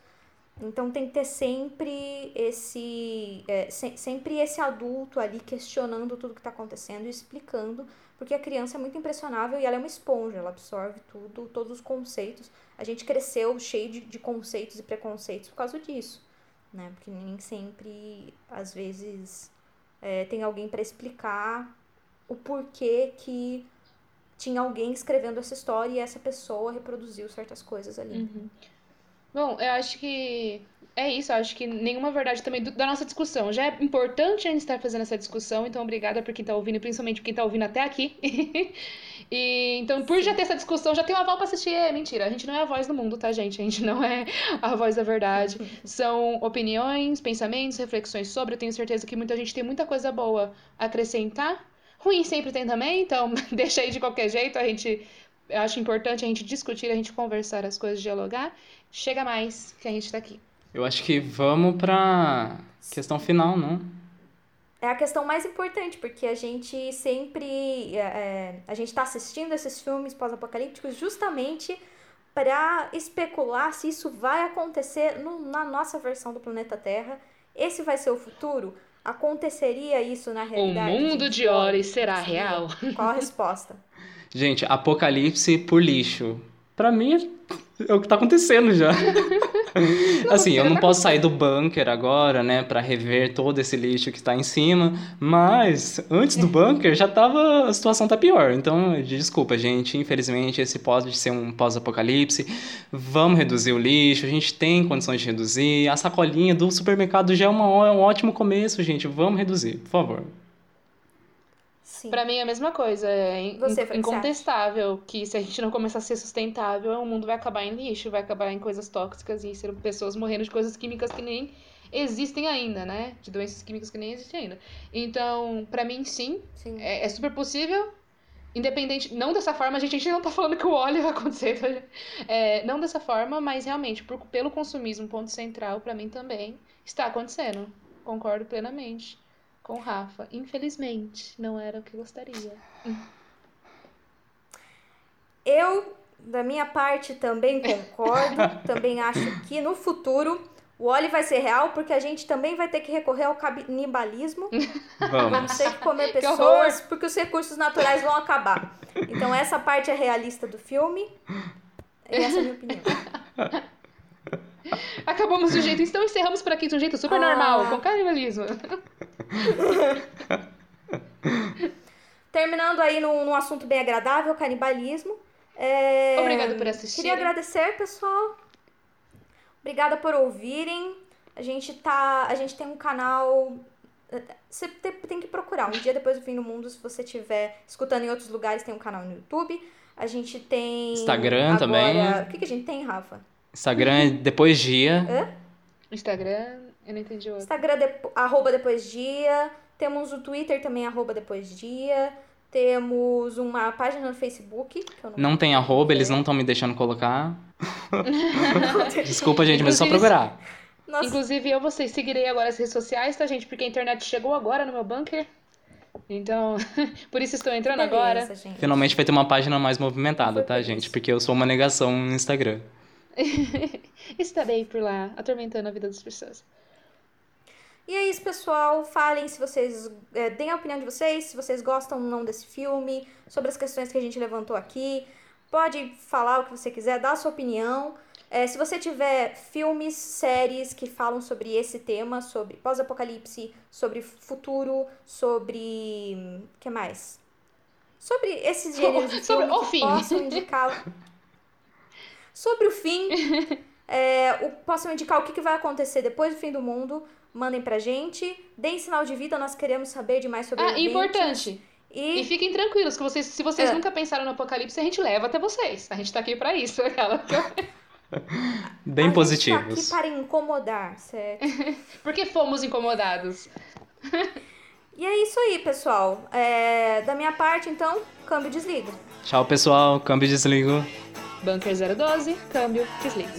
Então tem que ter sempre esse é, se, sempre esse adulto ali questionando tudo que está acontecendo e explicando, porque a criança é muito impressionável e ela é uma esponja, ela absorve tudo, todos os conceitos. A gente cresceu cheio de, de conceitos e preconceitos por causa disso né? Porque nem sempre, às vezes, é, tem alguém para explicar o porquê que tinha alguém escrevendo essa história e essa pessoa reproduziu certas coisas ali. Uhum. Bom, eu acho que é isso, eu acho que nenhuma verdade também do, da nossa discussão. Já é importante a gente estar fazendo essa discussão, então obrigada por quem está ouvindo, principalmente por quem está ouvindo até aqui. e então, por já ter essa discussão, já tem uma aval para assistir. É mentira, a gente não é a voz do mundo, tá, gente? A gente não é a voz da verdade. São opiniões, pensamentos, reflexões sobre. Eu tenho certeza que muita gente tem muita coisa boa a acrescentar. Ruim sempre tem também, então deixa aí de qualquer jeito. A gente eu acho importante a gente discutir, a gente conversar as coisas, dialogar. Chega mais que a gente está aqui. Eu acho que vamos para questão final, não? É a questão mais importante, porque a gente sempre. É, é a gente está assistindo esses filmes pós-apocalípticos justamente para especular se isso vai acontecer no, na nossa versão do planeta Terra. Esse vai ser o futuro? Aconteceria isso na realidade? O mundo de Ori será real? Qual a resposta? Gente, apocalipse por lixo. Para mim é o que tá acontecendo já. assim, eu não posso sair do bunker agora, né, para rever todo esse lixo que está em cima, mas antes do bunker já tava a situação tá pior. Então, desculpa, gente, infelizmente esse pode ser um pós-apocalipse. Vamos reduzir o lixo, a gente tem condições de reduzir. A sacolinha do supermercado já é, uma, é um ótimo começo, gente. Vamos reduzir, por favor. Pra mim é a mesma coisa. É Você, incontestável que se a gente não começar a ser sustentável, o mundo vai acabar em lixo, vai acabar em coisas tóxicas e ser pessoas morrendo de coisas químicas que nem existem ainda, né? De doenças químicas que nem existem ainda. Então, pra mim, sim, Sim. é, é super possível. Independente, não dessa forma, a gente, a gente não tá falando que o óleo vai acontecer, tá? É, não dessa forma, mas realmente, por- pelo consumismo, ponto central, pra mim também, está acontecendo. Concordo plenamente com o Rafa. Infelizmente, não era o que gostaria. Eu, da minha parte, também concordo. também acho que no futuro o óleo vai ser real, porque a gente também vai ter que recorrer ao canibalismo. Vamos. Vamos ter que comer Que pessoas, porque os recursos naturais vão acabar. Então, essa parte é realista do filme. E essa é a minha opinião. Acabamos do jeito, então encerramos por aqui de um jeito super Ah. normal, com canibalismo. Terminando aí num, num assunto bem agradável, canibalismo. É, Obrigada por assistir. Queria agradecer, pessoal. Obrigada por ouvirem. A gente tá. A gente tem um canal. Você te- tem que procurar. Um dia depois do fim do mundo, se você estiver escutando em outros lugares, tem um canal no YouTube. A gente tem. Instagram agora- também. O que, que a gente tem, Rafa? Instagram é depois dia. Instagram, eu não entendi o outro. Instagram, depo- arroba depois dia. Temos o Twitter também, arroba depois dia. Temos uma página no Facebook. Que eu não Não tem arroba, eles não estão me deixando colocar. Desculpa, gente, mas é só procurar. Nossa, Inclusive, eu vocês seguirei agora as redes sociais, tá, gente? Porque a internet chegou agora no meu bunker. Então, por isso estou entrando beleza, agora. gente. Finalmente vai ter uma página mais movimentada, Foi tá, gente? Porque eu sou uma negação no Instagram. Estarei por lá, atormentando a vida das pessoas. E é isso, pessoal. Falem se vocês. É, deem a opinião de vocês, se vocês gostam ou não desse filme, sobre as questões que a gente levantou aqui. Pode falar o que você quiser, dar a sua opinião. É, se você tiver filmes, séries que falam sobre esse tema, sobre pós-apocalipse, sobre futuro, sobre. O que mais? Sobre esses gêneros de Sobre filme o que fim. possam indicar. sobre o fim. É, o, possam indicar o que, que vai acontecer depois do fim do mundo. Mandem pra gente. Deem sinal de vida, nós queremos saber de mais sobre Ah, importante. E E fiquem tranquilos, que vocês, se vocês É. nunca pensaram no apocalipse, a gente leva até vocês. A gente tá aqui pra isso. Aquela. Bem a positivos. gente tá aqui para incomodar, certo? Porque fomos incomodados. E é isso aí, pessoal. É, da minha parte, então, câmbio desliga. Tchau, pessoal. Câmbio e desligo. Bunker 012, câmbio, desliga.